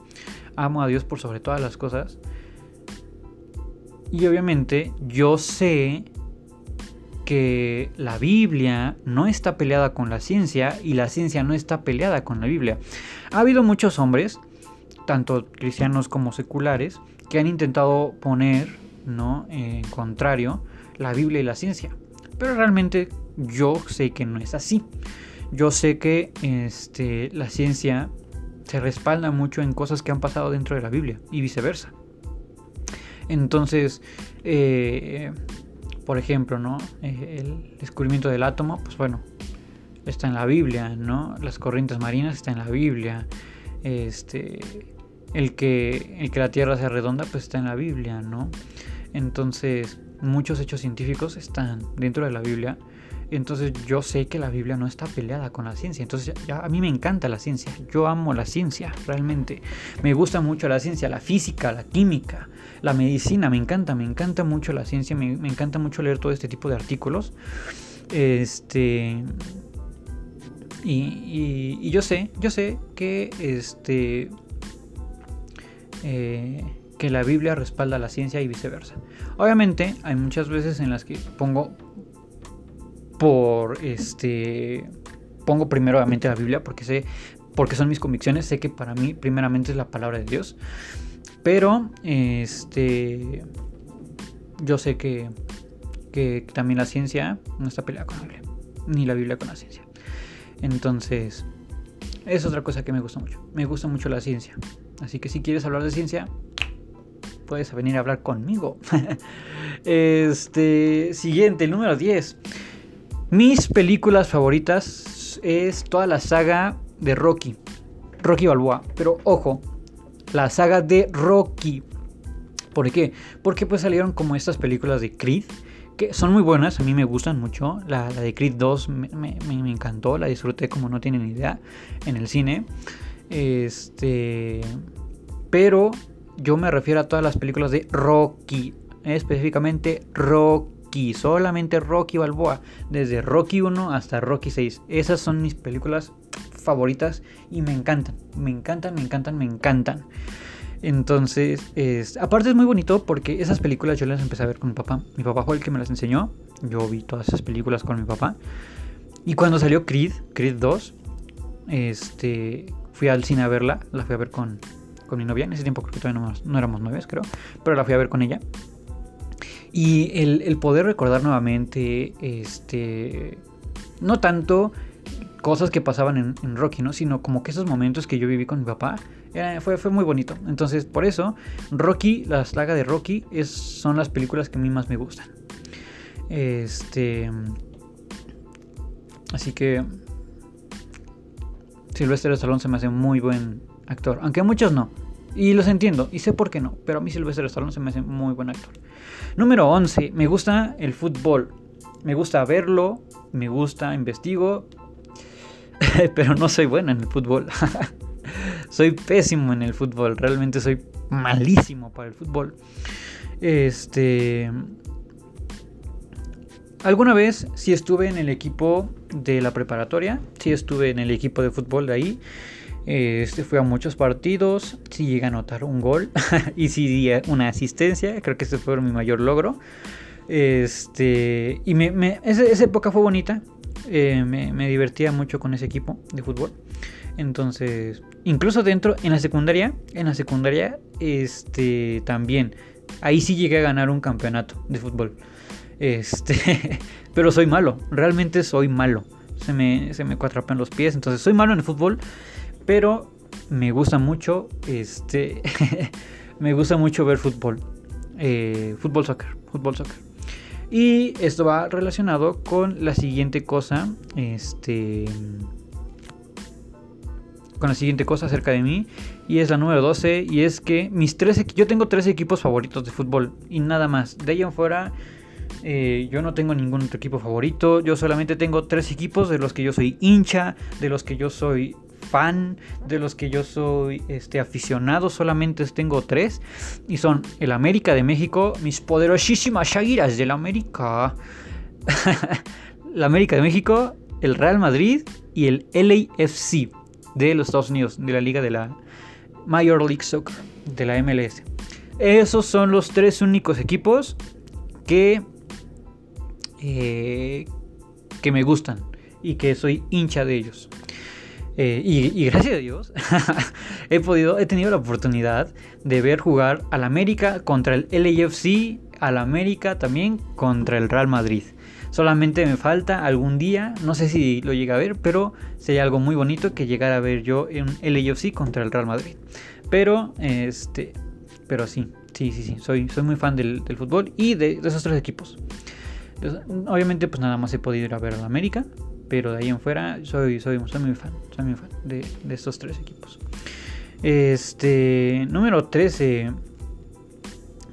Amo a Dios por sobre todas las cosas. Y obviamente yo sé que la Biblia no está peleada con la ciencia y la ciencia no está peleada con la Biblia. Ha habido muchos hombres, tanto cristianos como seculares, que han intentado poner ¿no? en contrario la Biblia y la ciencia. Pero realmente yo sé que no es así. Yo sé que este, la ciencia se respalda mucho en cosas que han pasado dentro de la Biblia y viceversa. Entonces, eh, por ejemplo, ¿no? Eh, el descubrimiento del átomo, pues bueno, está en la Biblia, ¿no? Las corrientes marinas están en la Biblia. Este, el que, el que la Tierra sea redonda, pues está en la Biblia, ¿no? Entonces, muchos hechos científicos están dentro de la Biblia entonces yo sé que la Biblia no está peleada con la ciencia. Entonces ya, a mí me encanta la ciencia. Yo amo la ciencia, realmente. Me gusta mucho la ciencia, la física, la química, la medicina. Me encanta, me encanta mucho la ciencia. Me, encanta mucho leer todo este tipo de artículos. Este... Y, yo sé, yo sé que este... Eh, que la Biblia respalda la ciencia y viceversa. Obviamente hay muchas veces en las que pongo por este pongo primero obviamente la Biblia porque sé porque son mis convicciones, sé que para mí primeramente es la palabra de Dios. Pero este yo sé que que también la ciencia no está peleada con la Biblia, ni la Biblia con la ciencia. Entonces, es otra cosa que me gusta mucho. Me gusta mucho la ciencia. Así que si quieres hablar de ciencia, puedes venir a hablar conmigo. este, siguiente, el número 10. Mis películas favoritas es toda la saga de Rocky. Rocky Balboa. Pero ojo, la saga de Rocky. ¿Por qué? Porque pues salieron como estas películas de Creed. Que son muy buenas, a mí me gustan mucho. La, de Creed 2 me, encantó, la disfruté como no tienen idea en el cine. Este. Pero yo me refiero a todas las películas de Rocky. Específicamente Rocky solamente Rocky Balboa, desde Rocky 1 hasta Rocky 6. Esas son mis películas favoritas y me encantan, me encantan, me encantan, me encantan. Entonces, es, aparte es muy bonito porque esas películas yo las empecé a ver con mi papá. Mi papá fue el que me las enseñó. Yo vi todas esas películas con mi papá. Y cuando salió Creed, Creed 2, este, fui al cine a verla. La fui a ver con, con mi novia. En ese tiempo creo que todavía no, éramos novios, creo. Pero la fui a ver con ella. Y el, poder recordar nuevamente, este, no tanto cosas que pasaban en, Rocky, ¿no? Sino como que esos momentos que yo viví con mi papá, fue, fue muy bonito. Entonces, por eso, Rocky, la saga de Rocky, son las películas que a mí más me gustan. Este... Así que... Sylvester Stallone se me hace muy buen actor. Aunque muchos no. Y los entiendo. Y sé por qué no. Pero a mí Sylvester Stallone se me hace muy buen actor. Número 11. Me gusta el fútbol. Me gusta verlo, me gusta, investigo, pero no soy bueno en el fútbol. soy pésimo en el fútbol, realmente soy malísimo para el fútbol. Este... Alguna vez sí estuve en el equipo de la preparatoria, sí estuve en el equipo de fútbol de ahí. Este, fui a muchos partidos, sí llegué a anotar un gol y sí di una asistencia, creo que ese fue mi mayor logro. Este, y me, esa, época fue bonita. Eh, me, divertía mucho con ese equipo de fútbol. Entonces, incluso dentro, en la secundaria, en la secundaria, este, también, ahí sí llegué a ganar un campeonato de fútbol. Este, pero soy malo, realmente soy malo. Se me, se me los pies, entonces soy malo en el fútbol, pero me gusta mucho, este, me gusta mucho ver fútbol. Eh, fútbol soccer, fútbol soccer. Y esto va relacionado con la siguiente cosa, este con la siguiente cosa acerca de mí y es la número 12 y es que mis tres yo tengo tres equipos favoritos de fútbol y nada más. De ahí en fuera eh, yo no tengo ningún otro equipo favorito, yo solamente tengo tres equipos de los que yo soy hincha, de los que yo soy fan, de los que yo soy este, aficionado, solamente tengo tres. Y son el América de México, mis poderosísimas Shagiras del América. la América de México, el Real Madrid y el LAFC de los Estados Unidos, de la liga de la Major League Soccer, de la MLS. Esos son los tres únicos equipos que, eh, que me gustan y que soy hincha de ellos. Eh, y, gracias a Dios he podido, he tenido la oportunidad de ver jugar al América contra el LAFC, al América también contra el Real Madrid. Solamente me falta algún día, no sé si lo llega a ver, pero sería algo muy bonito que llegara a ver yo en LAFC contra el Real Madrid. Pero, este, pero sí, sí, sí, sí, soy, soy muy fan del, fútbol y de, esos tres equipos. obviamente, pues nada más he podido ir a ver al América, pero de ahí en fuera soy, soy, muy fan, soy muy fan de, estos tres equipos. Este, número 13.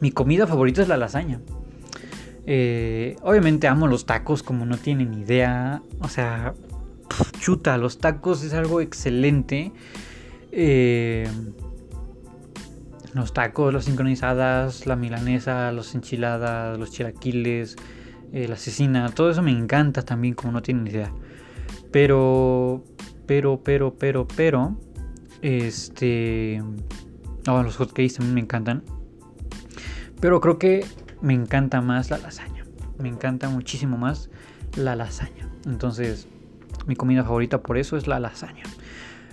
Mi comida favorita es la lasaña. Eh, obviamente amo los tacos como no tienen idea. O sea, chuta, los tacos es algo excelente. Eh, los tacos, las sincronizadas, la milanesa, los enchiladas, los chilaquiles, la cecina, todo eso me encanta también como no tienen idea. Pero, pero, pero, pero, pero, este... Oh, los hotcakes también me encantan. Pero creo que me encanta más la lasaña. Me encanta muchísimo más la lasaña. Entonces, mi comida favorita por eso es la lasaña.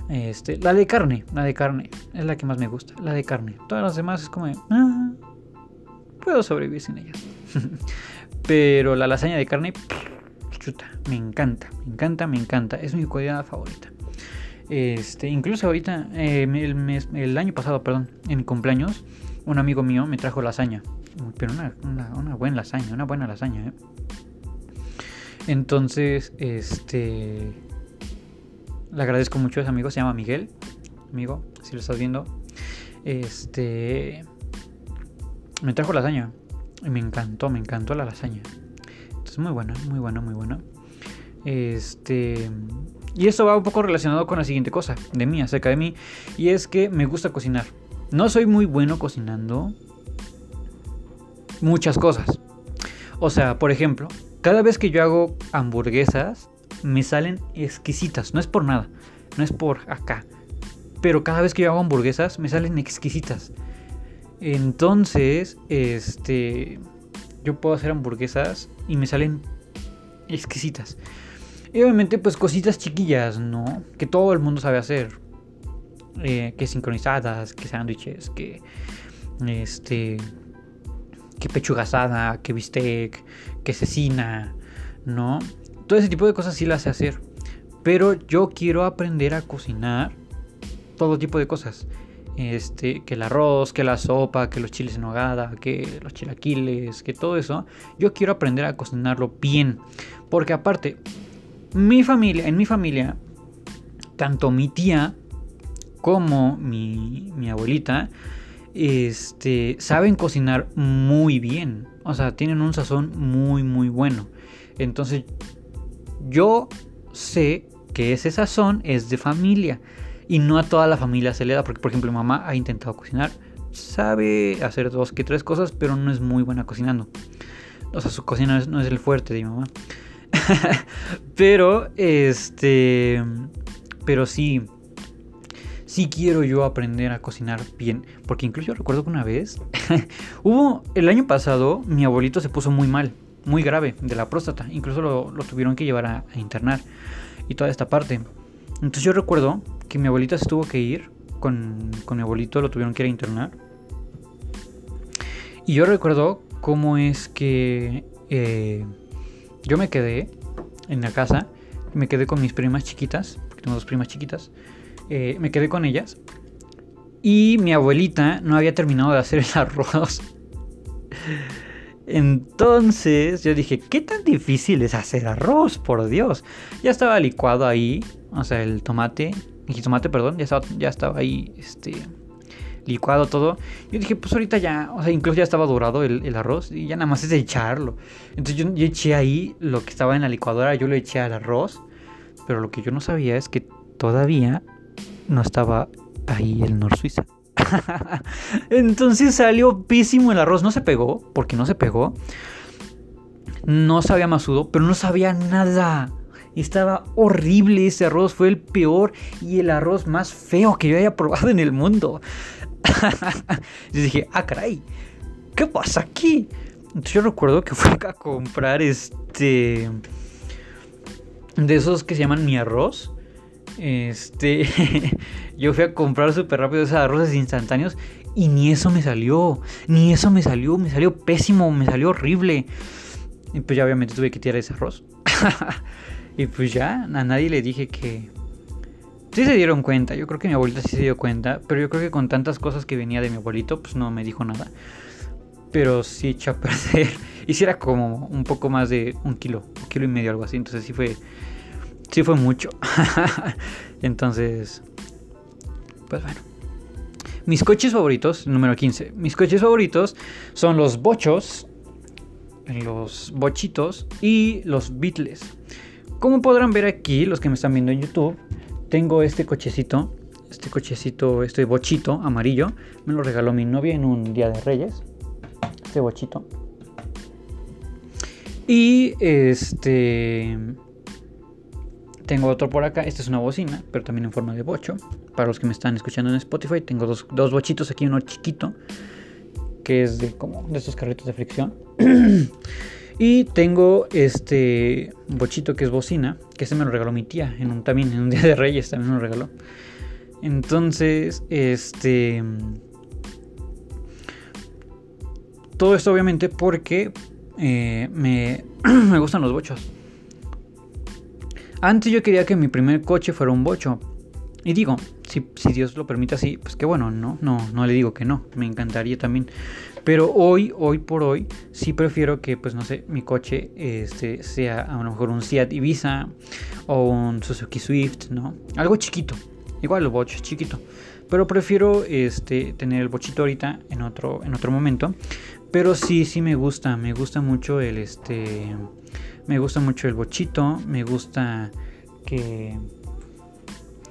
Este, la de carne, la de carne, es la que más me gusta, la de carne. Todas las demás es como, ah, puedo sobrevivir sin ellas. Pero la lasaña de carne, me encanta, me encanta, me encanta. Es mi comida favorita. Este, incluso ahorita, eh, el, el año pasado, perdón, en cumpleaños, un amigo mío me trajo lasaña. Pero una, buena lasaña, una buena lasaña, ¿eh? Entonces, este. Le agradezco mucho a ese amigo, se llama Miguel. Amigo, si lo estás viendo. Este. Me trajo lasaña. Me encantó, me encantó la lasaña muy buena, muy buena, muy buena. Este. Y esto va un poco relacionado con la siguiente cosa de mí, acerca de mí. Y es que me gusta cocinar. No soy muy bueno cocinando muchas cosas. O sea, por ejemplo, cada vez que yo hago hamburguesas, me salen exquisitas. No es por nada. No es por acá. Pero cada vez que yo hago hamburguesas, me salen exquisitas. Entonces, este yo puedo hacer hamburguesas y me salen exquisitas. Y obviamente pues cositas chiquillas, ¿no? Que todo el mundo sabe hacer. Eh, que sincronizadas, que sándwiches, que este que pechuga asada, que bistec, que cecina, ¿no? Todo ese tipo de cosas sí las sé hacer. Pero yo quiero aprender a cocinar todo tipo de cosas este, que el arroz, que la sopa, que los chiles en hogada, que los chilaquiles, que todo eso. Yo quiero aprender a cocinarlo bien. Porque aparte, mi familia, en mi familia, tanto mi tía como mi, mi abuelita, este, saben cocinar muy bien. O sea, tienen un sazón muy, muy bueno. Entonces, yo sé que ese sazón es de familia. Y no a toda la familia se le da, porque por ejemplo mi mamá ha intentado cocinar, sabe hacer dos que tres cosas, pero no es muy buena cocinando. O sea, su cocina no es el fuerte de mi mamá. pero, este, pero sí, sí quiero yo aprender a cocinar bien. Porque incluso recuerdo que una vez hubo, el año pasado, mi abuelito se puso muy mal, muy grave de la próstata. Incluso lo, tuvieron que llevar a, internar y toda esta parte. Entonces yo recuerdo que mi abuelita se tuvo que ir con, con mi abuelito, lo tuvieron que ir a internar. Y yo recuerdo cómo es que eh, yo me quedé en la casa, me quedé con mis primas chiquitas, porque tengo dos primas chiquitas, eh, me quedé con ellas y mi abuelita no había terminado de hacer el arroz. Entonces yo dije, ¿qué tan difícil es hacer arroz? Por Dios. Ya estaba licuado ahí, o sea, el tomate, el jitomate, perdón, ya estaba, ya estaba ahí, este, licuado todo. Yo dije, pues ahorita ya, o sea, incluso ya estaba dorado el, arroz y ya nada más es de echarlo. Entonces yo, eché ahí lo que estaba en la licuadora, yo lo eché al arroz. Pero lo que yo no sabía es que todavía no estaba ahí el Nor Suiza. Entonces salió pésimo el arroz. No se pegó, porque no se pegó. No sabía masudo, pero no sabía nada. Estaba horrible ese arroz, fue el peor y el arroz más feo que yo haya probado en el mundo. y dije, ah, caray, ¿qué pasa aquí? Entonces yo recuerdo que fui a comprar este. De esos que se llaman mi arroz. Este. yo fui a comprar súper rápido esos arroces instantáneos. Y ni eso me salió. Ni eso me salió. Me salió pésimo. Me salió horrible. Y pues ya obviamente tuve que tirar ese arroz. y pues ya a nadie le dije que Sí se dieron cuenta, yo creo que mi abuelita sí se dio cuenta, pero yo creo que con tantas cosas que venía de mi abuelito, pues no me dijo nada. Pero sí echó a perder. Hiciera como un poco más de un kilo, un kilo y medio, algo así. Entonces sí fue, sí fue mucho. Entonces, pues bueno. Mis coches favoritos, número 15. Mis coches favoritos son los bochos, los bochitos y los Beatles. Como podrán ver aquí, los que me están viendo en YouTube, tengo este cochecito, este cochecito, este bochito amarillo. Me lo regaló mi novia en un día de Reyes. Este bochito. Y este. Tengo otro por acá. Esta es una bocina, pero también en forma de bocho. Para los que me están escuchando en Spotify, tengo dos, dos bochitos aquí, uno chiquito, que es de como de estos carritos de fricción. Y tengo este bochito que es bocina, que ese me lo regaló mi tía en un, también en un día de Reyes, también me lo regaló. Entonces, este... Todo esto obviamente porque eh, me, me gustan los bochos. Antes yo quería que mi primer coche fuera un bocho. Y digo, si, Dios lo permite así, pues qué bueno, no, no, no le digo que no, me encantaría también. Pero hoy, hoy por hoy, sí prefiero que, pues no sé, mi coche este, sea a lo mejor un Seat Ibiza o un Suzuki Swift, ¿no? Algo chiquito. Igual el bocho chiquito. Pero prefiero este, tener el bochito ahorita en otro, en otro momento. Pero sí, sí me gusta. Me gusta mucho el este. Me gusta mucho el bochito. Me gusta que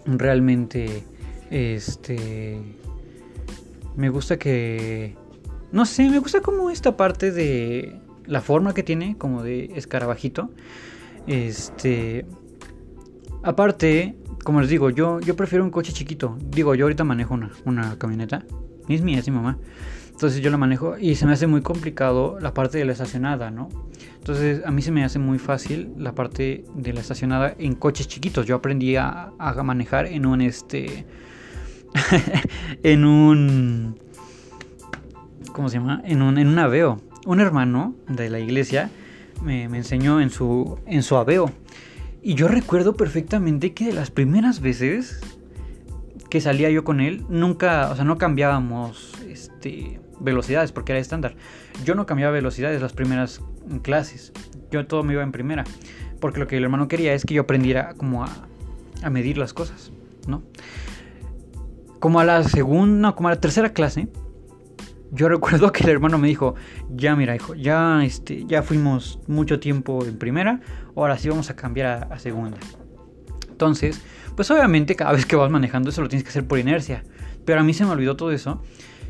realmente. Este. Me gusta que no sé, me gusta como esta parte de la forma que tiene, como de escarabajito. Este. Aparte, como les digo, yo, yo prefiero un coche chiquito. Digo, yo ahorita manejo una, una camioneta. Es mía, es mi mamá. Entonces yo la manejo y se me hace muy complicado la parte de la estacionada, ¿no? Entonces a mí se me hace muy fácil la parte de la estacionada en coches chiquitos. Yo aprendí a, a manejar en un este. en un ¿cómo se llama? En un, en un aveo. Un hermano de la iglesia me, enseñó en su, en su aveo. Y yo recuerdo perfectamente que de las primeras veces que salía yo con él, nunca, o sea, no cambiábamos este, velocidades porque era estándar. Yo no cambiaba velocidades las primeras clases. Yo todo me iba en primera. Porque lo que el hermano quería es que yo aprendiera como a, a medir las cosas, ¿no? Como a la segunda, como a la tercera clase, yo recuerdo que el hermano me dijo, ya mira hijo, ya, este, ya fuimos mucho tiempo en primera, ahora sí vamos a cambiar a, segunda. Entonces, pues obviamente cada vez que vas manejando eso lo tienes que hacer por inercia. Pero a mí se me olvidó todo eso.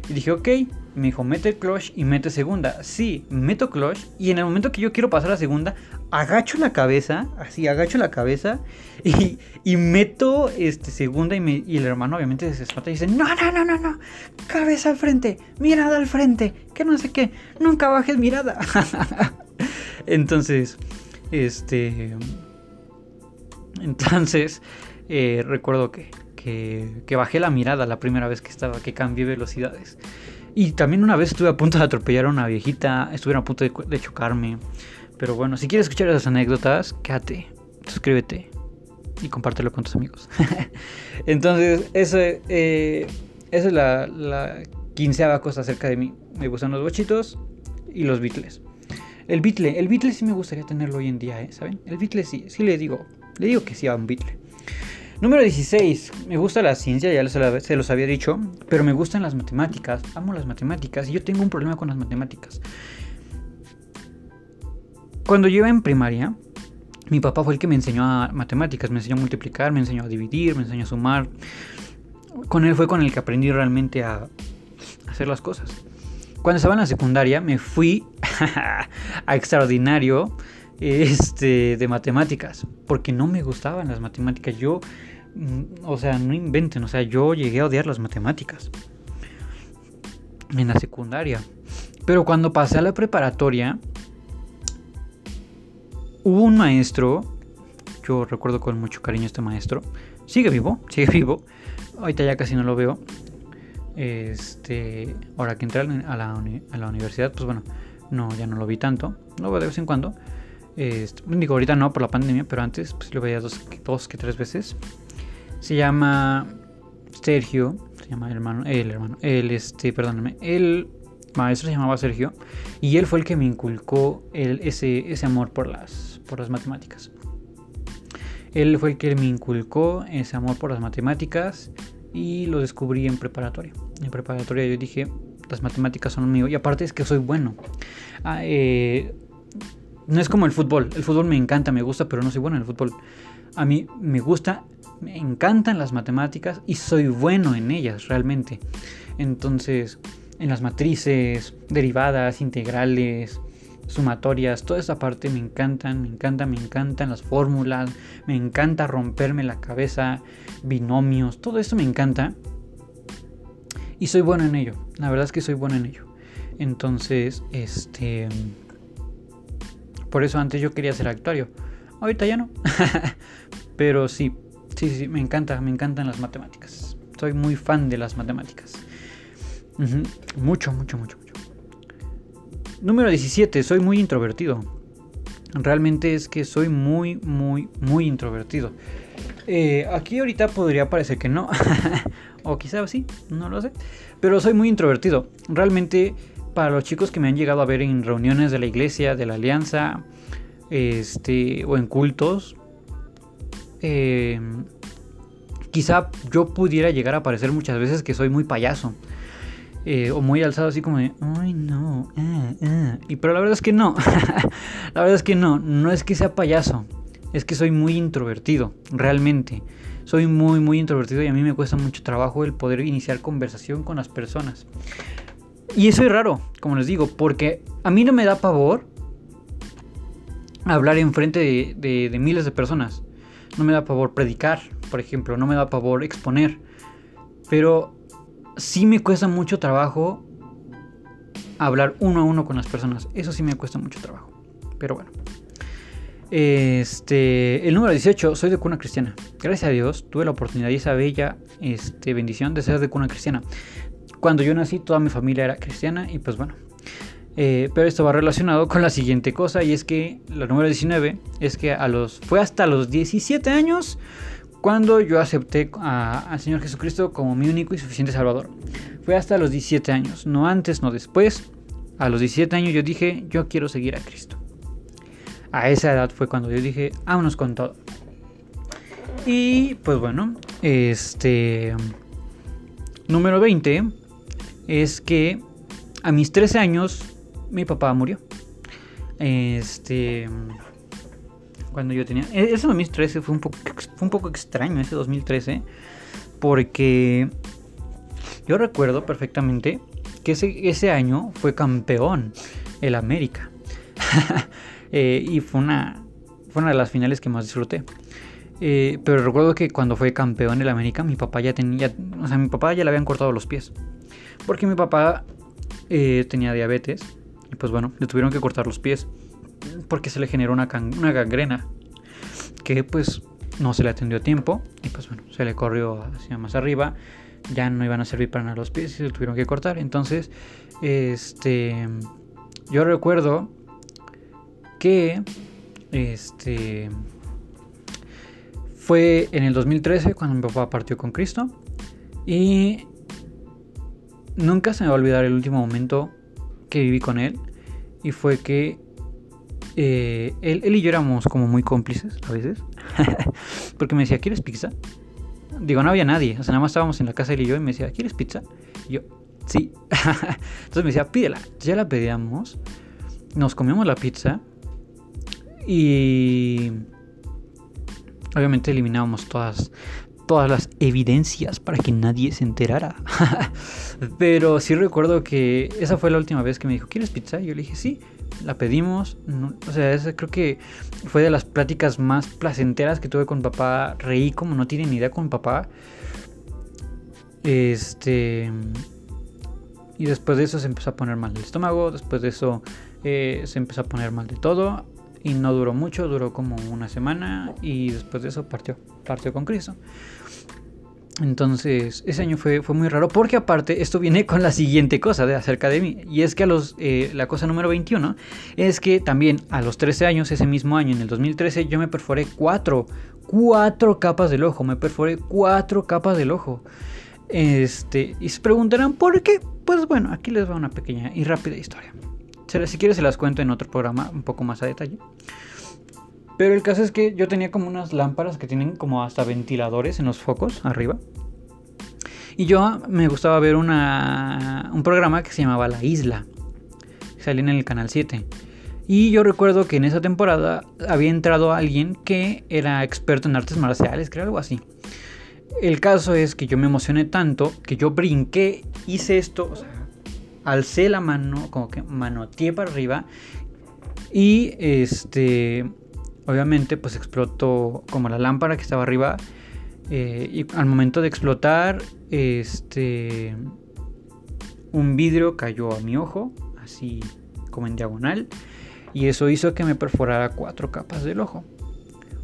Y dije, ok. Me dijo, mete clutch y mete segunda. Sí, meto clutch. Y en el momento que yo quiero pasar a segunda, agacho la cabeza. Así, agacho la cabeza. Y, y meto este, segunda. Y, el hermano obviamente se espanta y dice, no, no, no, no, no. Cabeza al frente. Mirada al frente. Que no sé qué. Nunca bajes mirada. Entonces, este... Entonces, eh, recuerdo que, que, bajé la mirada la primera vez que estaba, que cambié velocidades. Y también una vez estuve a punto de atropellar a una viejita, estuve a punto de, chocarme. Pero bueno, si quieres escuchar esas anécdotas, quédate, suscríbete y compártelo con tus amigos. Entonces, eso, eh, esa es la, la quinceava cosa acerca de mí. Me gustan los bochitos y los Beatles. El Beatle, el Beatle sí me gustaría tenerlo hoy en día, ¿eh? ¿saben? El Beatle sí, sí le digo, le digo que sí a un Beatle. Número 16. Me gusta la ciencia, ya se los había dicho, pero me gustan las matemáticas. Amo las matemáticas y yo tengo un problema con las matemáticas. Cuando yo en primaria, mi papá fue el que me enseñó a matemáticas, me enseñó a multiplicar, me enseñó a dividir, me enseñó a sumar. Con él fue con el que aprendí realmente a hacer las cosas. Cuando estaba en la secundaria me fui a extraordinario este, de matemáticas, porque no me gustaban las matemáticas. Yo, mm, o sea, no inventen, o sea, yo llegué a odiar las matemáticas en la secundaria. Pero cuando pasé a la preparatoria, hubo un maestro, yo recuerdo con mucho cariño este maestro, sigue vivo, sigue vivo, ahorita ya casi no lo veo, este, ahora que entré a la, a la universidad, pues bueno, no, ya no lo vi tanto, lo veo de vez en cuando. Este, digo, ahorita no por la pandemia, pero antes pues, lo veía dos, dos que tres veces. Se llama Sergio, se llama el hermano, el hermano, el este, perdóname, el maestro se llamaba Sergio y él fue el que me inculcó el, ese, ese amor por las, por las matemáticas. Él fue el que me inculcó ese amor por las matemáticas y lo descubrí en preparatoria. En preparatoria yo dije, las matemáticas son mío y aparte es que soy bueno. Ah, eh, no es como el fútbol, el fútbol me encanta, me gusta, pero no soy bueno en el fútbol. A mí me gusta, me encantan las matemáticas y soy bueno en ellas realmente. Entonces, en las matrices, derivadas, integrales, sumatorias, toda esa parte me encantan, me encantan, me encantan las fórmulas, me encanta romperme la cabeza, binomios, todo eso me encanta. Y soy bueno en ello, la verdad es que soy bueno en ello. Entonces, este... Por eso antes yo quería ser actuario. Ahorita ya no. Pero sí, sí, sí, me encanta, me encantan las matemáticas. Soy muy fan de las matemáticas. Mucho, mucho, mucho, mucho. Número 17, soy muy introvertido. Realmente es que soy muy, muy, muy introvertido. Eh, aquí ahorita podría parecer que no. o quizás sí, no lo sé. Pero soy muy introvertido. Realmente para los chicos que me han llegado a ver en reuniones de la iglesia, de la alianza, este, o en cultos, eh, quizá yo pudiera llegar a parecer muchas veces que soy muy payaso. Eh, o muy alzado así como de, ay no, eh, eh". y pero la verdad es que no, la verdad es que no, no es que sea payaso, es que soy muy introvertido, realmente, soy muy muy introvertido y a mí me cuesta mucho trabajo el poder iniciar conversación con las personas. Y eso es raro, como les digo, porque a mí no me da pavor hablar enfrente de, de miles de personas, no me da pavor predicar, por ejemplo, no me da pavor exponer, pero sí me cuesta mucho trabajo hablar uno a uno con las personas. Eso sí me cuesta mucho trabajo. Pero bueno. Este, el número 18, soy de cuna cristiana. Gracias a Dios tuve la oportunidad y esa bella este, bendición de ser de cuna cristiana. Cuando yo nací toda mi familia era cristiana y pues bueno. Eh, pero esto va relacionado con la siguiente cosa y es que la número 19 es que a los, fue hasta los 17 años cuando yo acepté al Señor Jesucristo como mi único y suficiente Salvador. Fue hasta los 17 años, no antes, no después. A los 17 años yo dije, yo quiero seguir a Cristo. A esa edad fue cuando yo dije, vámonos con todo. Y pues bueno, este... Número 20 es que a mis 13 años mi papá murió. Este cuando yo tenía... E-, ese 2013 fue un poco, fue un poco extraño, ese 2013, porque Yo recuerdo perfectamente que ese, ese año fue campeón el América. Eh, y fue una, fue una de las finales que más disfruté. Eh, pero recuerdo que cuando fue campeón el América, mi papá ya tenía, o sea, mi papá ya le habían cortado los pies. Porque mi papá eh, tenía diabetes y pues bueno, le tuvieron que cortar los pies porque se le generó una, una gangrena que pues no se le atendió a tiempo y pues bueno, se le corrió hacia más arriba, ya no iban a servir para nada los pies y se tuvieron que cortar. Entonces, este, yo recuerdo que, este, fue en el 2013 cuando mi papá partió con Cristo y nunca se me va a olvidar el último momento que viví con él y fue que eh, él, y yo éramos como muy cómplices a veces. Porque me decía, ¿quieres pizza? Digo, no había nadie. O sea, nada más estábamos en la casa él y yo y me decía, ¿quieres pizza? Y yo, sí. Entonces me decía, pídela. Ya la pedíamos. Nos comíamos la pizza. Y... Obviamente eliminábamos todas, todas las evidencias para que nadie se enterara. Pero sí recuerdo que esa fue la última vez que me dijo, ¿quieres pizza? Y yo le dije, sí la pedimos. o sea, creo que fue de las pláticas más placenteras que tuve con papá. Reí como no tiene ni idea con papá. Este. Y después de eso se empezó a poner mal el estómago. Después de eso eh, se empezó a poner mal de todo. Y no duró mucho, duró como una semana. Y después de eso partió, partió con Cristo. Entonces, ese año fue, fue muy raro porque aparte esto viene con la siguiente cosa de acerca de mí. Y es que a los, eh, la cosa número 21 es que también a los 13 años, ese mismo año, en el 2013, yo me perforé cuatro, cuatro capas del ojo. Me perforé cuatro capas del ojo. Este, y se preguntarán por qué. Pues bueno, aquí les va una pequeña y rápida historia. Si quieres se las cuento en otro programa un poco más a detalle. Pero el caso es que yo tenía como unas lámparas que tienen como hasta ventiladores en los focos arriba. Y yo me gustaba ver un programa que se llamaba La Isla. Que salía en el canal 7. Y yo recuerdo que en esa temporada había entrado alguien que era experto en artes marciales, creo algo así. El caso es que yo me emocioné tanto que yo brinqué, hice esto, o sea, alcé la mano, como que manoteé para arriba. Y este obviamente pues explotó como la lámpara que estaba arriba eh, y al momento de explotar este un vidrio cayó a mi ojo así como en diagonal y eso hizo que me perforara cuatro capas del ojo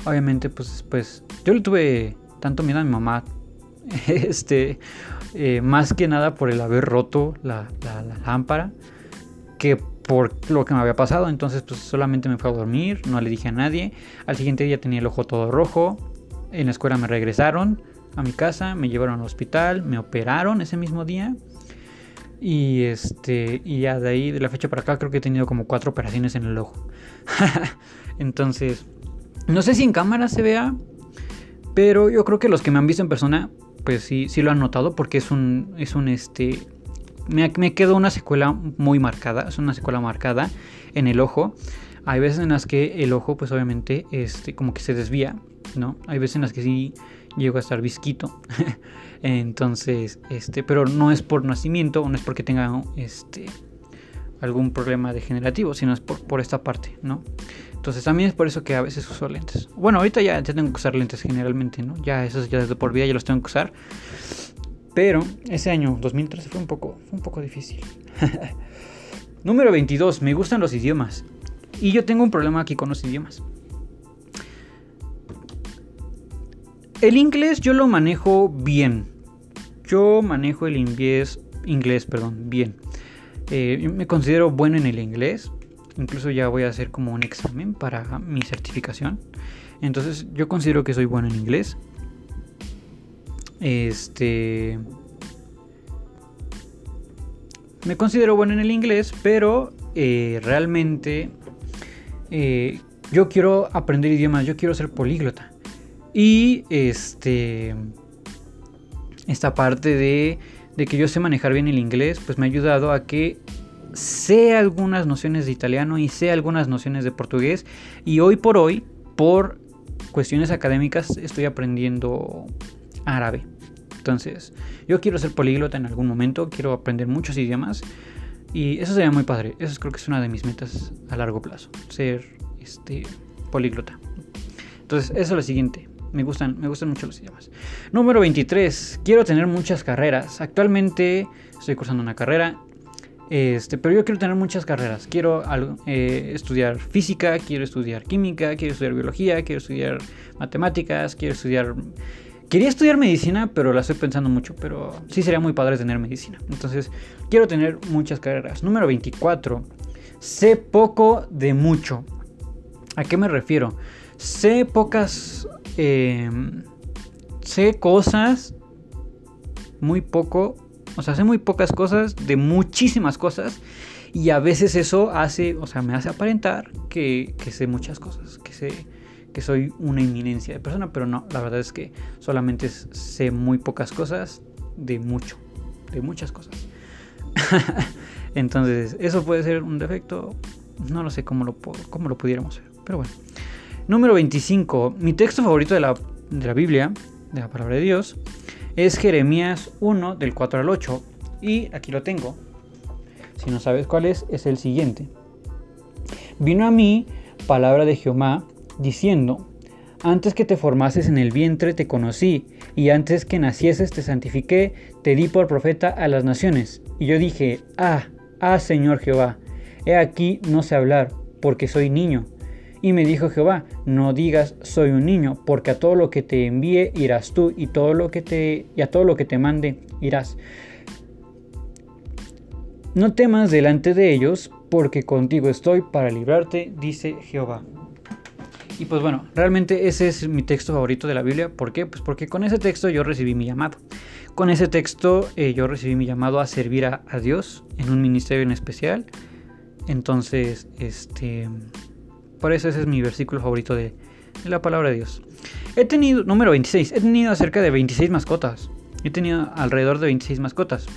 obviamente pues después yo le tuve tanto miedo a mi mamá este eh, más que nada por el haber roto la, lámpara que por lo que me había pasado. Entonces, pues solamente me fue a dormir, no le dije a nadie. Al siguiente día tenía el ojo todo rojo. En la escuela me regresaron a mi casa, me llevaron al hospital, me operaron ese mismo día. Y este, y ya de ahí, de la fecha para acá, creo que he tenido como cuatro operaciones en el ojo. Entonces, no sé si en cámara se vea, pero yo creo que los que me han visto en persona, pues sí, sí lo han notado porque es un, es un este, me, quedó una secuela muy marcada, es una secuela marcada en el ojo. Hay veces en las que el ojo, pues obviamente, este, como que se desvía, ¿no? Hay veces en las que sí llego a estar visquito. Entonces, este, pero no es por nacimiento, no es porque tenga este algún problema degenerativo, sino es por, esta parte, ¿no? Entonces también es por eso que a veces uso lentes. Bueno, ahorita ya, ya tengo que usar lentes generalmente, ¿no? Ya esos ya desde por vida ya los tengo que usar. Pero ese año, 2013, fue un poco, un poco difícil. Número 22. Me gustan los idiomas. Y yo tengo un problema aquí con los idiomas. El inglés yo lo manejo bien. Yo manejo el inglés, inglés, perdón, bien. Eh, me considero bueno en el inglés. Incluso ya voy a hacer como un examen para mi certificación. Entonces yo considero que soy bueno en inglés. Este. Me considero bueno en el inglés, pero eh, realmente eh, yo quiero aprender idiomas, yo quiero ser políglota. Y este. Esta parte de, de que yo sé manejar bien el inglés, pues me ha ayudado a que sé algunas nociones de italiano y sé algunas nociones de portugués. Y hoy por hoy, por cuestiones académicas, estoy aprendiendo árabe. Entonces, yo quiero ser políglota en algún momento, quiero aprender muchos idiomas y eso sería muy padre. Eso creo que es una de mis metas a largo plazo, ser este políglota. Entonces, eso es lo siguiente. Me gustan, me gustan mucho los idiomas. Número 23. Quiero tener muchas carreras. Actualmente estoy cursando una carrera. Este, pero yo quiero tener muchas carreras. Quiero eh, estudiar física, quiero estudiar química, quiero estudiar biología, quiero estudiar matemáticas, quiero estudiar... Quería estudiar medicina, pero la estoy pensando mucho, pero sí sería muy padre tener medicina. Entonces, quiero tener muchas carreras. Número 24. Sé poco de mucho. ¿A qué me refiero? Sé pocas... Em, sé cosas muy poco o sea, sé muy pocas cosas de muchísimas cosas. Y a veces eso hace, o sea, me hace aparentar que, sé muchas cosas, que sé que soy una inminencia de persona, pero no, la verdad es que solamente sé muy pocas cosas de mucho, de muchas cosas. Entonces, eso puede ser un defecto, no lo sé cómo lo, cómo lo pudiéramos ver, pero bueno. Número 25, mi texto favorito de la, de la Biblia, de la palabra de Dios, es Jeremías 1 del 4 al 8 y aquí lo tengo. Si no sabes cuál es, es el siguiente. Vino a mí palabra de Jehová diciendo, antes que te formases en el vientre te conocí, y antes que nacieses te santifiqué, te di por profeta a las naciones. Y yo dije, ah, ah Señor Jehová, he aquí no sé hablar, porque soy niño. Y me dijo Jehová, no digas soy un niño, porque a todo lo que te envíe irás tú y todo lo que te a todo lo que te mande irás. No temas delante de ellos, porque contigo estoy para librarte, dice Jehová. Y pues bueno, realmente ese es mi texto favorito de la Biblia. ¿Por qué? Pues porque con ese texto yo recibí mi llamado. Con ese texto eh, yo recibí mi llamado a servir a, a Dios en un ministerio en especial. Entonces, este, por eso ese es mi versículo favorito de, la palabra de Dios. He tenido, número 26, he tenido cerca de 26 mascotas. He tenido alrededor de 26 mascotas.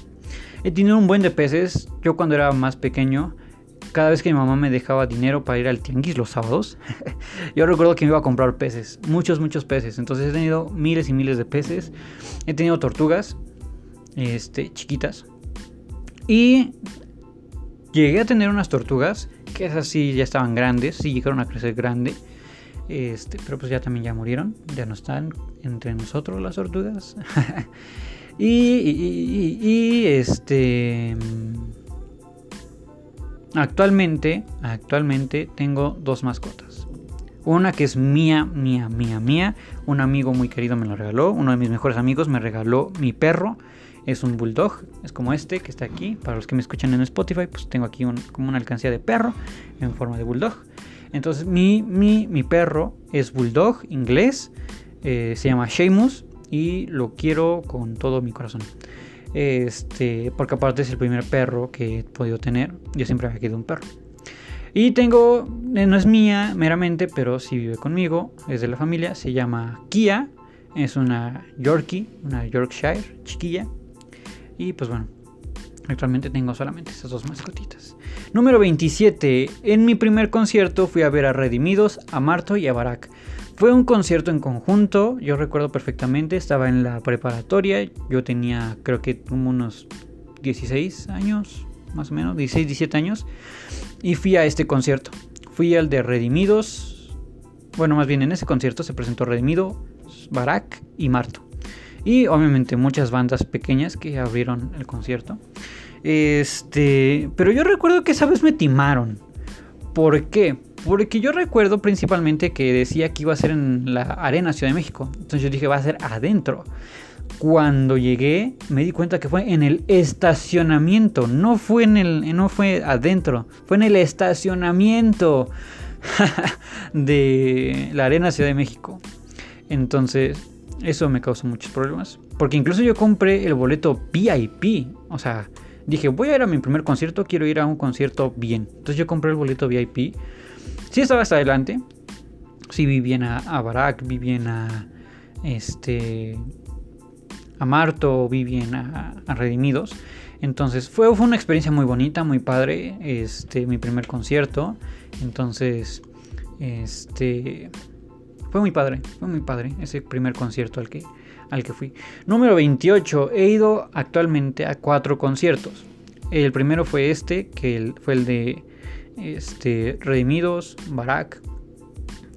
He tenido un buen de peces. Yo cuando era más pequeño, cada vez que mi mamá me dejaba dinero para ir al tianguis los sábados, yo recuerdo que me iba a comprar peces. Muchos, muchos peces. Entonces he tenido miles y miles de peces. He tenido tortugas, este, chiquitas. Y llegué a tener unas tortugas que esas sí ya estaban grandes, sí llegaron a crecer grande. Este, pero pues ya también ya murieron, ya no están entre nosotros las tortugas. y, este actualmente, actualmente tengo dos mascotas. Una que es mía, mía, mía, mía. Un amigo muy querido me lo regaló. Uno de mis mejores amigos me regaló mi perro es un bulldog, es como este que está aquí. Para los que me escuchan en Spotify, pues tengo aquí como una alcancía de perro en forma de bulldog. Entonces mi, mi, perro es bulldog inglés, eh, se llama Sheamus y lo quiero con todo mi corazón. Este, porque aparte es el primer perro que he podido tener. Yo siempre había querido un perro. Y tengo, eh, no es mía meramente, pero sí vive conmigo, es de la familia, se llama Kia, es una Yorkie, una Yorkshire chiquilla. Y pues bueno, actualmente tengo solamente esas dos mascotitas. Número 27. En mi primer concierto fui a ver a Redimidos, a Marto y a Barak. Fue un concierto en conjunto, yo recuerdo perfectamente, estaba en la preparatoria, yo tenía creo que unos 16 años, más o menos, 16, 17 años, y fui a este concierto. Fui al de Redimidos, bueno, más bien en ese concierto se presentó Redimido, Barak y Marto. Y obviamente muchas bandas pequeñas que abrieron el concierto. Este, pero yo recuerdo que esa vez me timaron. ¿Por qué? Porque yo recuerdo principalmente que decía que iba a ser en la Arena Ciudad de México. Entonces yo dije, va a ser adentro. Cuando llegué, me di cuenta que fue en el estacionamiento. No fue en el. No fue adentro. Fue en el estacionamiento de la Arena Ciudad de México. Entonces, eso me causó muchos problemas. Porque incluso yo compré el boleto VIP. O sea, dije, voy a ir a mi primer concierto, quiero ir a un concierto bien. Entonces yo compré el boleto VIP. Sí estaba hasta adelante. Sí vi bien a, a Barack, vi bien a este a Marto, vi bien a, a Redimidos. Entonces fue, fue, una experiencia muy bonita, muy padre. Este, mi primer concierto. Entonces, este fue muy padre, fue muy padre ese primer concierto al que, al que fui. Número 28. He ido actualmente a cuatro conciertos. El primero fue este, que fue el de este, Redimidos, Barak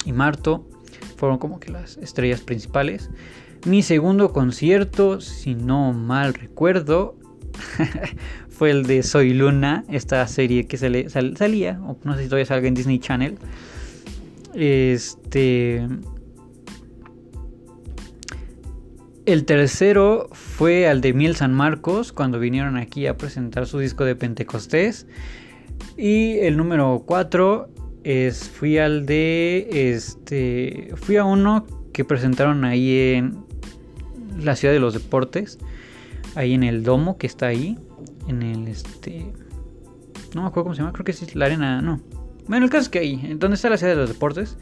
y Marto. Fueron como que las estrellas principales. Mi segundo concierto, si no mal recuerdo, fue el de Soy Luna, esta serie que salía, o no sé si todavía salga en Disney Channel. Este. El tercero fue al de Miel San Marcos, cuando vinieron aquí a presentar su disco de Pentecostés. Y el número cuatro es, fui al de. Este. Fui a uno que presentaron ahí en la ciudad de los deportes. Ahí en el domo que está ahí. En el este. No me acuerdo cómo se llama. Creo que es la arena. No. Bueno, el caso es que ahí. ¿Dónde está la ciudad de los deportes?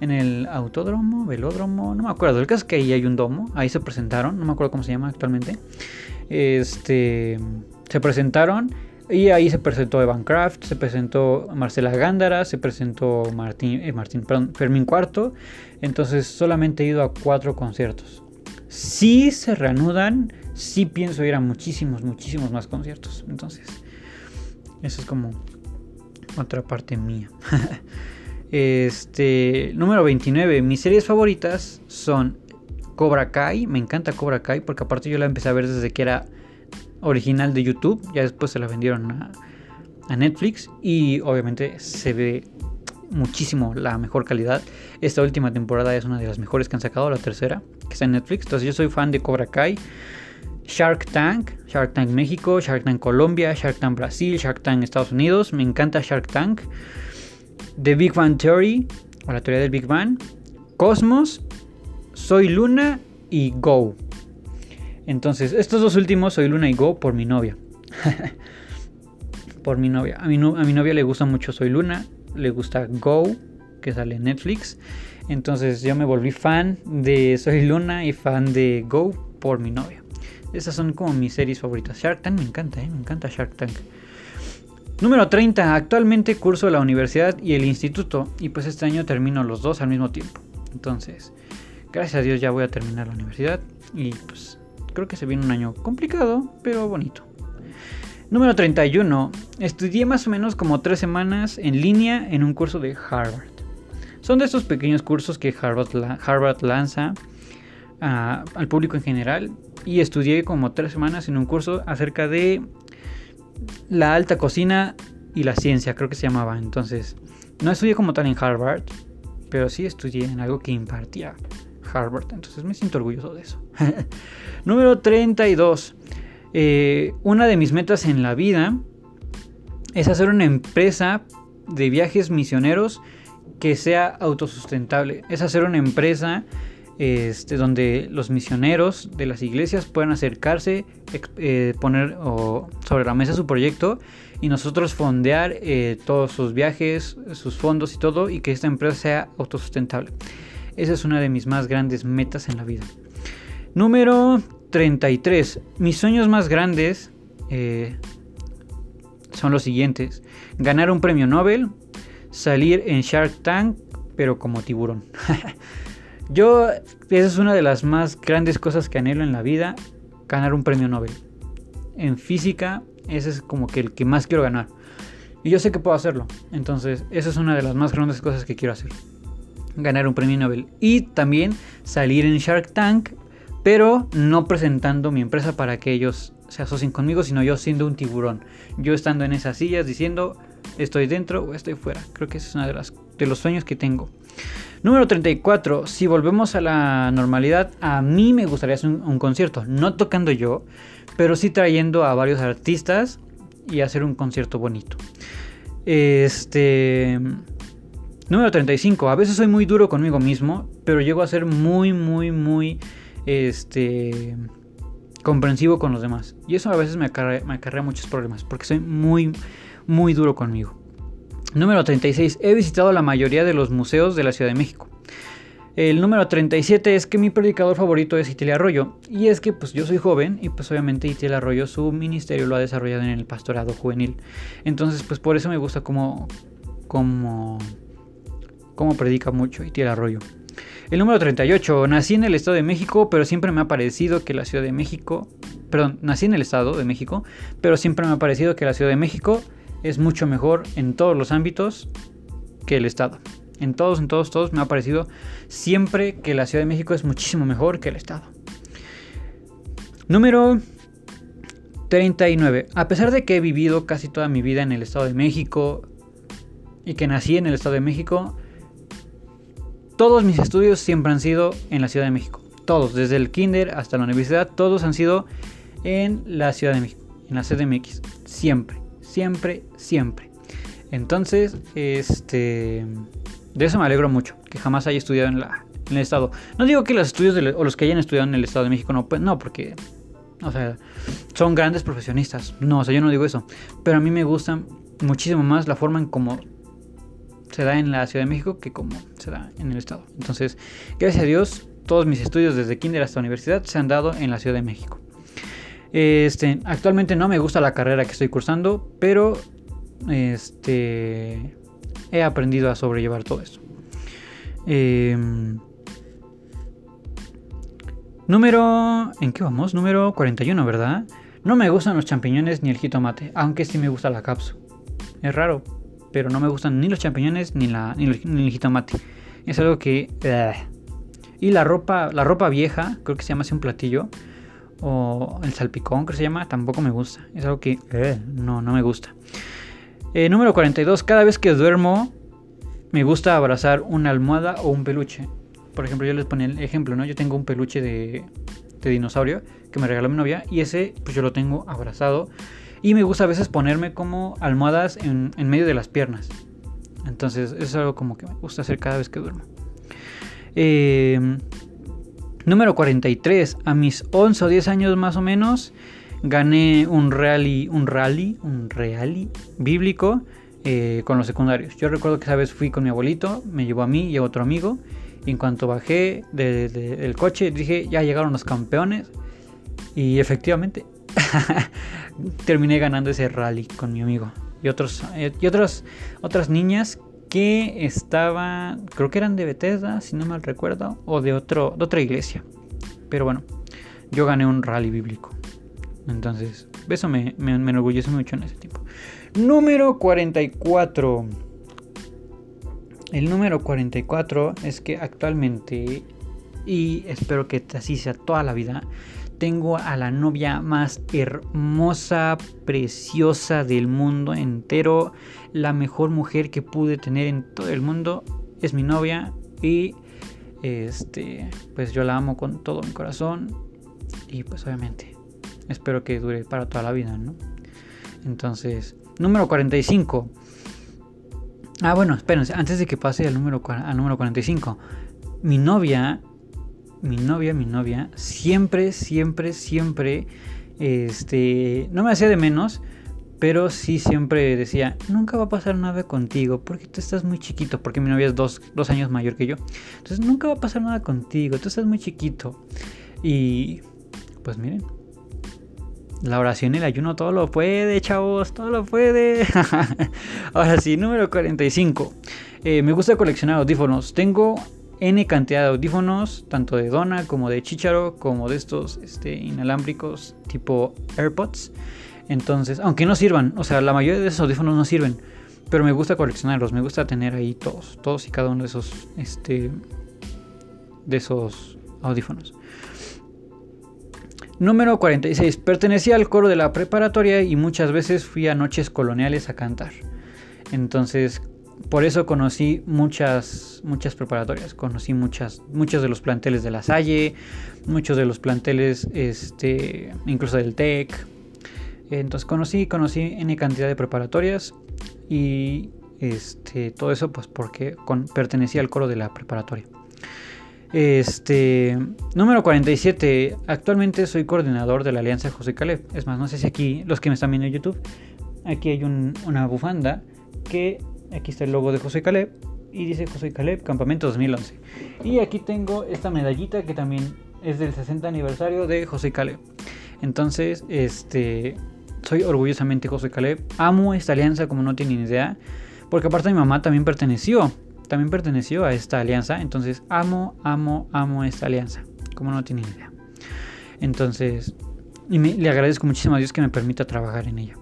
En el autódromo, velódromo. No me acuerdo. El caso es que ahí hay un domo. Ahí se presentaron. No me acuerdo cómo se llama actualmente. Este. Se presentaron. Y ahí se presentó Evan Kraft, se presentó Marcela Gándara, se presentó Martín, eh, Martín Fermín Cuarto. Entonces solamente he ido a cuatro conciertos. Si se reanudan, sí pienso ir a muchísimos, muchísimos más conciertos. Entonces, eso es como otra parte mía. este, número 29. Mis series favoritas son Cobra Kai. Me encanta Cobra Kai porque aparte yo la empecé a ver desde que era original de YouTube. Ya después se la vendieron a, a Netflix. Y obviamente se ve muchísimo la mejor calidad. Esta última temporada es una de las mejores que han sacado, la tercera, que está en Netflix. Entonces yo soy fan de Cobra Kai. Shark Tank, Shark Tank México, Shark Tank Colombia, Shark Tank Brasil, Shark Tank Estados Unidos. Me encanta Shark Tank. The Big Bang Theory, o la teoría del Big Bang. Cosmos, Soy Luna y Go. Entonces, estos dos últimos, Soy Luna y Go, por mi novia. por mi novia. A mi, a mi novia le gusta mucho Soy Luna le gusta Go, que sale en Netflix. Entonces yo me volví fan de Soy Luna y fan de Go por mi novia. Esas son como mis series favoritas. Shark Tank me encanta, ¿eh? me encanta Shark Tank. Número 30. Actualmente curso la universidad y el instituto. Y pues este año termino los dos al mismo tiempo. Entonces, gracias a Dios ya voy a terminar la universidad. Y pues creo que se viene un año complicado, pero bonito. Número 31. Estudié más o menos como tres semanas en línea en un curso de Harvard. Son de estos pequeños cursos que Harvard, lanza al público en general. Y estudié como tres semanas en un curso acerca de la alta cocina y la ciencia, creo que se llamaba. Entonces, no estudié como tal en Harvard, pero sí estudié en algo que impartía Harvard. Entonces me siento orgulloso de eso. Número 32. Eh, una de mis metas en la vida es hacer una empresa de viajes misioneros que sea autosustentable. Es hacer una empresa este, donde los misioneros de las iglesias puedan acercarse, eh, poner sobre la mesa su proyecto y nosotros fondear eh, todos sus viajes, sus fondos y todo y que esta empresa sea autosustentable. Esa es una de mis más grandes metas en la vida. Número 33. Mis sueños más grandes eh, son los siguientes. Ganar un premio Nobel, salir en Shark Tank, pero como tiburón. Yo, esa es una de las más grandes cosas que anhelo en la vida, ganar un premio Nobel. En física, ese es como que el que más quiero ganar. Y yo sé que puedo hacerlo. Entonces, esa es una de las más grandes cosas que quiero hacer. Ganar un premio Nobel. Y también salir en Shark Tank pero no presentando mi empresa para que ellos se asocien conmigo, sino yo siendo un tiburón. Yo estando en esas sillas diciendo estoy dentro o estoy fuera. Creo que ese es uno de, de los sueños que tengo. Número 34. Si volvemos a la normalidad, a mí me gustaría hacer un, concierto. No tocando yo, pero sí trayendo a varios artistas y hacer un concierto bonito. Este. Número 35. A veces soy muy duro conmigo mismo, pero llego a ser muy, muy, muy este, comprensivo con los demás. Y eso a veces me acarrea, muchos problemas, porque soy muy, muy duro conmigo. Número 36. He visitado la mayoría de los museos de la Ciudad de México. El número 37 es que mi predicador favorito es Itiel Arroyo. Y es que pues yo soy joven y pues obviamente Itiel Arroyo su ministerio lo ha desarrollado en el pastorado juvenil. Entonces pues por eso me gusta como, como, como predica mucho Itiel Arroyo. El número 38. Nací en el Estado de México, pero siempre me ha parecido que la Ciudad de México... Perdón, nací en el Estado de México, pero siempre me ha parecido que la Ciudad de México es mucho mejor en todos los ámbitos que el Estado. En todos, en todos, todos me ha parecido siempre que la Ciudad de México es muchísimo mejor que el Estado. Número 39. A pesar de que he vivido casi toda mi vida en el Estado de México y que nací en el Estado de México, todos mis estudios siempre han sido en la Ciudad de México. Todos, desde el kinder hasta la universidad, todos han sido en la Ciudad de México, en la CDMX. Siempre, siempre, siempre. Entonces, este... De eso me alegro mucho, que jamás haya estudiado en, la, en el Estado. No digo que los estudios o los que hayan estudiado en el Estado de México no, pues no, porque, o sea, son grandes profesionistas. No, o sea, yo no digo eso. Pero a mí me gusta muchísimo más la forma en cómo se da en la Ciudad de México que como se da en el Estado. Entonces, gracias a Dios, todos mis estudios desde kinder hasta universidad se han dado en la Ciudad de México. Este, actualmente no me gusta la carrera que estoy cursando, pero este he aprendido a sobrellevar todo esto. Em, número. ¿En qué vamos? Número 41, ¿verdad? No me gustan los champiñones ni el jitomate, aunque sí me gusta la cápsula. Es raro, pero no me gustan ni los champiñones ni, la, ni, el, jitomate. Es algo que. Eh. Y la ropa, la ropa vieja, creo que se llama así un platillo. O el salpicón, que se llama, tampoco me gusta. Es algo que eh, no, no me gusta. Eh, número 42. Cada vez que duermo, me gusta abrazar una almohada o un peluche. Por ejemplo, yo les ponía el ejemplo, ¿no? Yo tengo un peluche de, de dinosaurio que me regaló mi novia y ese, pues yo lo tengo abrazado. Y me gusta a veces ponerme como almohadas en, en medio de las piernas. Entonces, eso es algo como que me gusta hacer cada vez que duermo. Eh, número 43. A mis 11 o 10 años más o menos gané un rally, un rally, un rally bíblico eh, con los secundarios. Yo recuerdo que esa vez fui con mi abuelito, me llevó a mí y a otro amigo. Y en cuanto bajé del coche, dije, ya llegaron los campeones. Y efectivamente, terminé ganando ese rally con mi amigo. Y, otros, eh, y otras, otras niñas que estaban, creo que eran de Bethesda, si no mal recuerdo, o de, otro, otra iglesia. Pero bueno, yo gané un rally bíblico. Entonces, eso me, me, enorgullece mucho en ese tiempo. Número 44. El número 44 es que actualmente, y espero que así sea toda la vida, tengo a la novia más hermosa, preciosa del mundo entero. La mejor mujer que pude tener en todo el mundo es mi novia. Y este, pues yo la amo con todo mi corazón. Y pues obviamente espero que dure para toda la vida, ¿no? Entonces, número 45. Ah, bueno, espérense, antes de que pase al número, al número 45. Mi novia, mi novia, mi novia, siempre, siempre, siempre, este, no me hacía de menos, pero sí siempre decía, nunca va a pasar nada contigo, porque tú estás muy chiquito, porque mi novia es dos, dos años mayor que yo. Entonces, nunca va a pasar nada contigo, tú estás muy chiquito. Y, pues miren, la oración y el ayuno todo lo puede, chavos, todo lo puede. Ahora sí, número 45. Eh, me gusta coleccionar audífonos. Tengo N cantidad de audífonos, tanto de dona como de chicharo, como de estos este, inalámbricos tipo AirPods. Entonces, aunque no sirvan, o sea, la mayoría de esos audífonos no sirven, pero me gusta coleccionarlos, me gusta tener ahí todos, todos y cada uno de esos, este, de esos audífonos. Número 46. Pertenecía al coro de la preparatoria y muchas veces fui a noches coloniales a cantar. Entonces, por eso conocí muchas, muchas preparatorias. Conocí muchas, muchos de los planteles de la Salle, muchos de los planteles, este, incluso del TEC. Entonces conocí, conocí N cantidad de preparatorias y este, todo eso pues porque pertenecía al coro de la preparatoria. Este, número 47. Actualmente soy coordinador de la Alianza José Caleb. Es más, no sé si aquí, los que me están viendo en YouTube, aquí hay una bufanda que aquí está el logo de José Caleb y dice José Caleb Campamento 2011. Y aquí tengo esta medallita que también es del 60 aniversario de José Caleb. Entonces, este, soy orgullosamente José Caleb. Amo esta alianza como no tienen idea, porque aparte mi mamá también perteneció también perteneció a esta alianza. Entonces amo, amo, amo esta alianza. Como no tienen idea. Entonces, y le agradezco muchísimo a Dios que me permita trabajar en ella.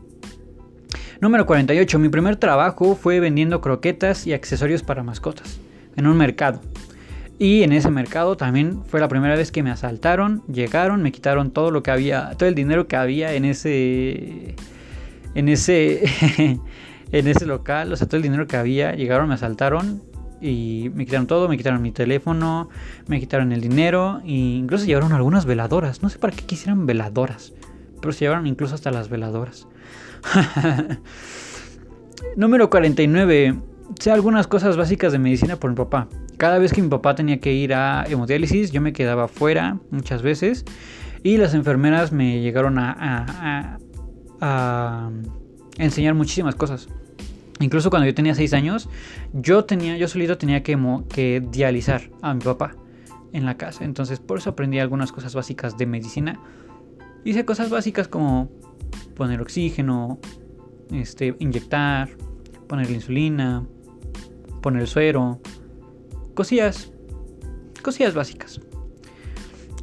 Número 48. Mi primer trabajo fue vendiendo croquetas y accesorios para mascotas en un mercado. Y en ese mercado también fue la primera vez que me asaltaron, llegaron, me quitaron todo lo que había, todo el dinero que había en ese en ese en ese local, o sea, todo el dinero que había, llegaron, me asaltaron y me quitaron todo, me quitaron mi teléfono, me quitaron el dinero e incluso llevaron algunas veladoras. No sé para qué quisieran veladoras, pero se llevaron incluso hasta las veladoras. Número 49. Sé algunas cosas básicas de medicina por mi papá. Cada vez que mi papá tenía que ir a hemodiálisis, yo me quedaba fuera muchas veces y las enfermeras me llegaron a, enseñar muchísimas cosas. Incluso cuando yo tenía 6 años, yo tenía, yo solito tenía que, que dializar a mi papá en la casa. Entonces por eso aprendí algunas cosas básicas de medicina. Hice cosas básicas como poner oxígeno, este, inyectar, poner la insulina, poner suero, cosillas, cosillas básicas.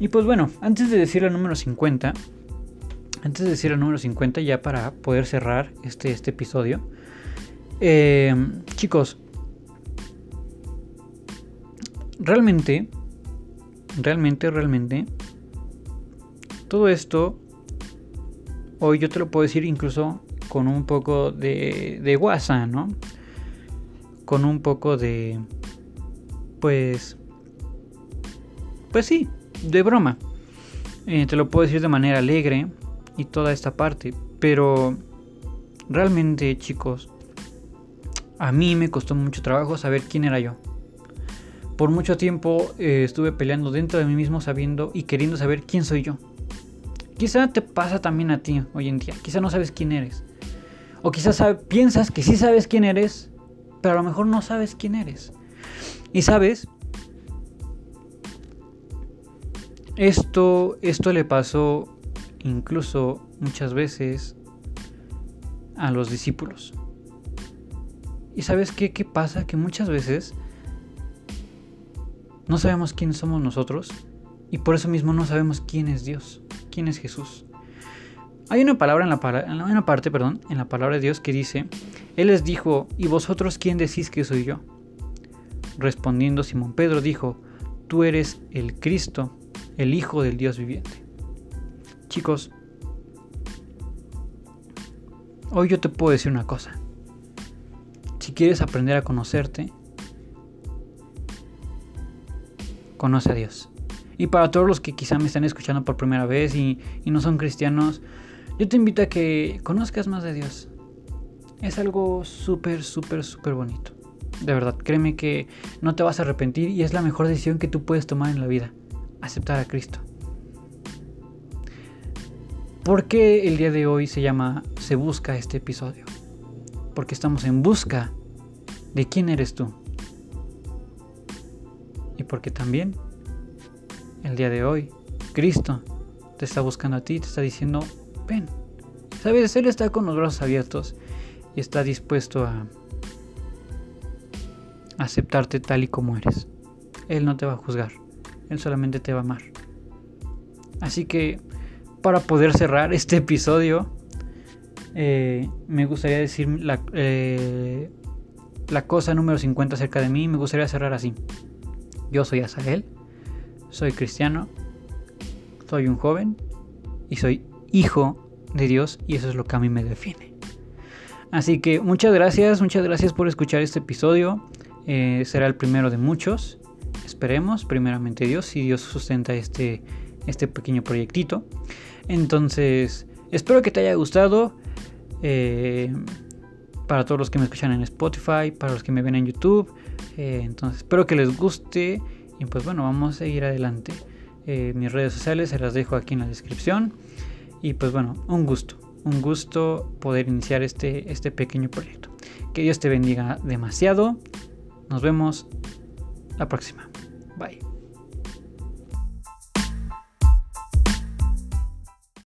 Y pues bueno, antes de decir el número 50, antes de decir el número 50 ya para poder cerrar este, este episodio, eh, chicos, realmente, realmente, realmente, todo esto, hoy yo te lo puedo decir incluso con un poco de, de WhatsApp, ¿no? Con un poco de, pues, pues sí, de broma. Eh, te lo puedo decir de manera alegre y toda esta parte, pero realmente, chicos, a mí me costó mucho trabajo saber quién era yo. Por mucho tiempo eh, estuve peleando dentro de mí mismo sabiendo y queriendo saber quién soy yo. Quizá te pasa también a ti hoy en día. Quizá no sabes quién eres. O quizás piensas que sí sabes quién eres, pero a lo mejor no sabes quién eres. Y sabes, esto, esto le pasó incluso muchas veces a los discípulos. Y sabes qué, qué pasa? Que muchas veces no sabemos quiénes somos nosotros y por eso mismo no sabemos quién es Dios, quién es Jesús. Hay una palabra en la, una parte, perdón, en la palabra de Dios que dice, Él les dijo, ¿y vosotros quién decís que soy yo? Respondiendo Simón Pedro dijo, tú eres el Cristo, el Hijo del Dios viviente. Chicos, hoy yo te puedo decir una cosa. Si quieres aprender a conocerte, conoce a Dios. Y para todos los que quizá me están escuchando por primera vez y, no son cristianos, yo te invito a que conozcas más de Dios. Es algo súper, súper, súper bonito. De verdad, créeme que no te vas a arrepentir y es la mejor decisión que tú puedes tomar en la vida. Aceptar a Cristo. ¿Por qué el día de hoy se llama Se Busca este episodio? porque estamos en busca de quién eres tú. Y porque también el día de hoy Cristo te está buscando a ti, te está diciendo, ven. Sabes, Él está con los brazos abiertos y está dispuesto a aceptarte tal y como eres. Él no te va a juzgar, Él solamente te va a amar. Así que para poder cerrar este episodio, eh, me gustaría decir la, eh, cosa número 50 acerca de mí. Me gustaría cerrar así. Yo soy Asael, soy cristiano, soy un joven y soy hijo de Dios y eso es lo que a mí me define. Así que muchas gracias, muchas gracias por escuchar este episodio. Eh, será el primero de muchos. Esperemos, primeramente Dios, si Dios sustenta este, este pequeño proyectito. Entonces, espero que te haya gustado. Eh, para todos los que me escuchan en Spotify, para los que me ven en YouTube. Eh, entonces espero que les guste y pues bueno, vamos a seguir adelante. Eh, mis redes sociales se las dejo aquí en la descripción. Y pues bueno, un gusto, un gusto poder iniciar este, este pequeño proyecto. Que Dios te bendiga demasiado. Nos vemos la próxima. Bye.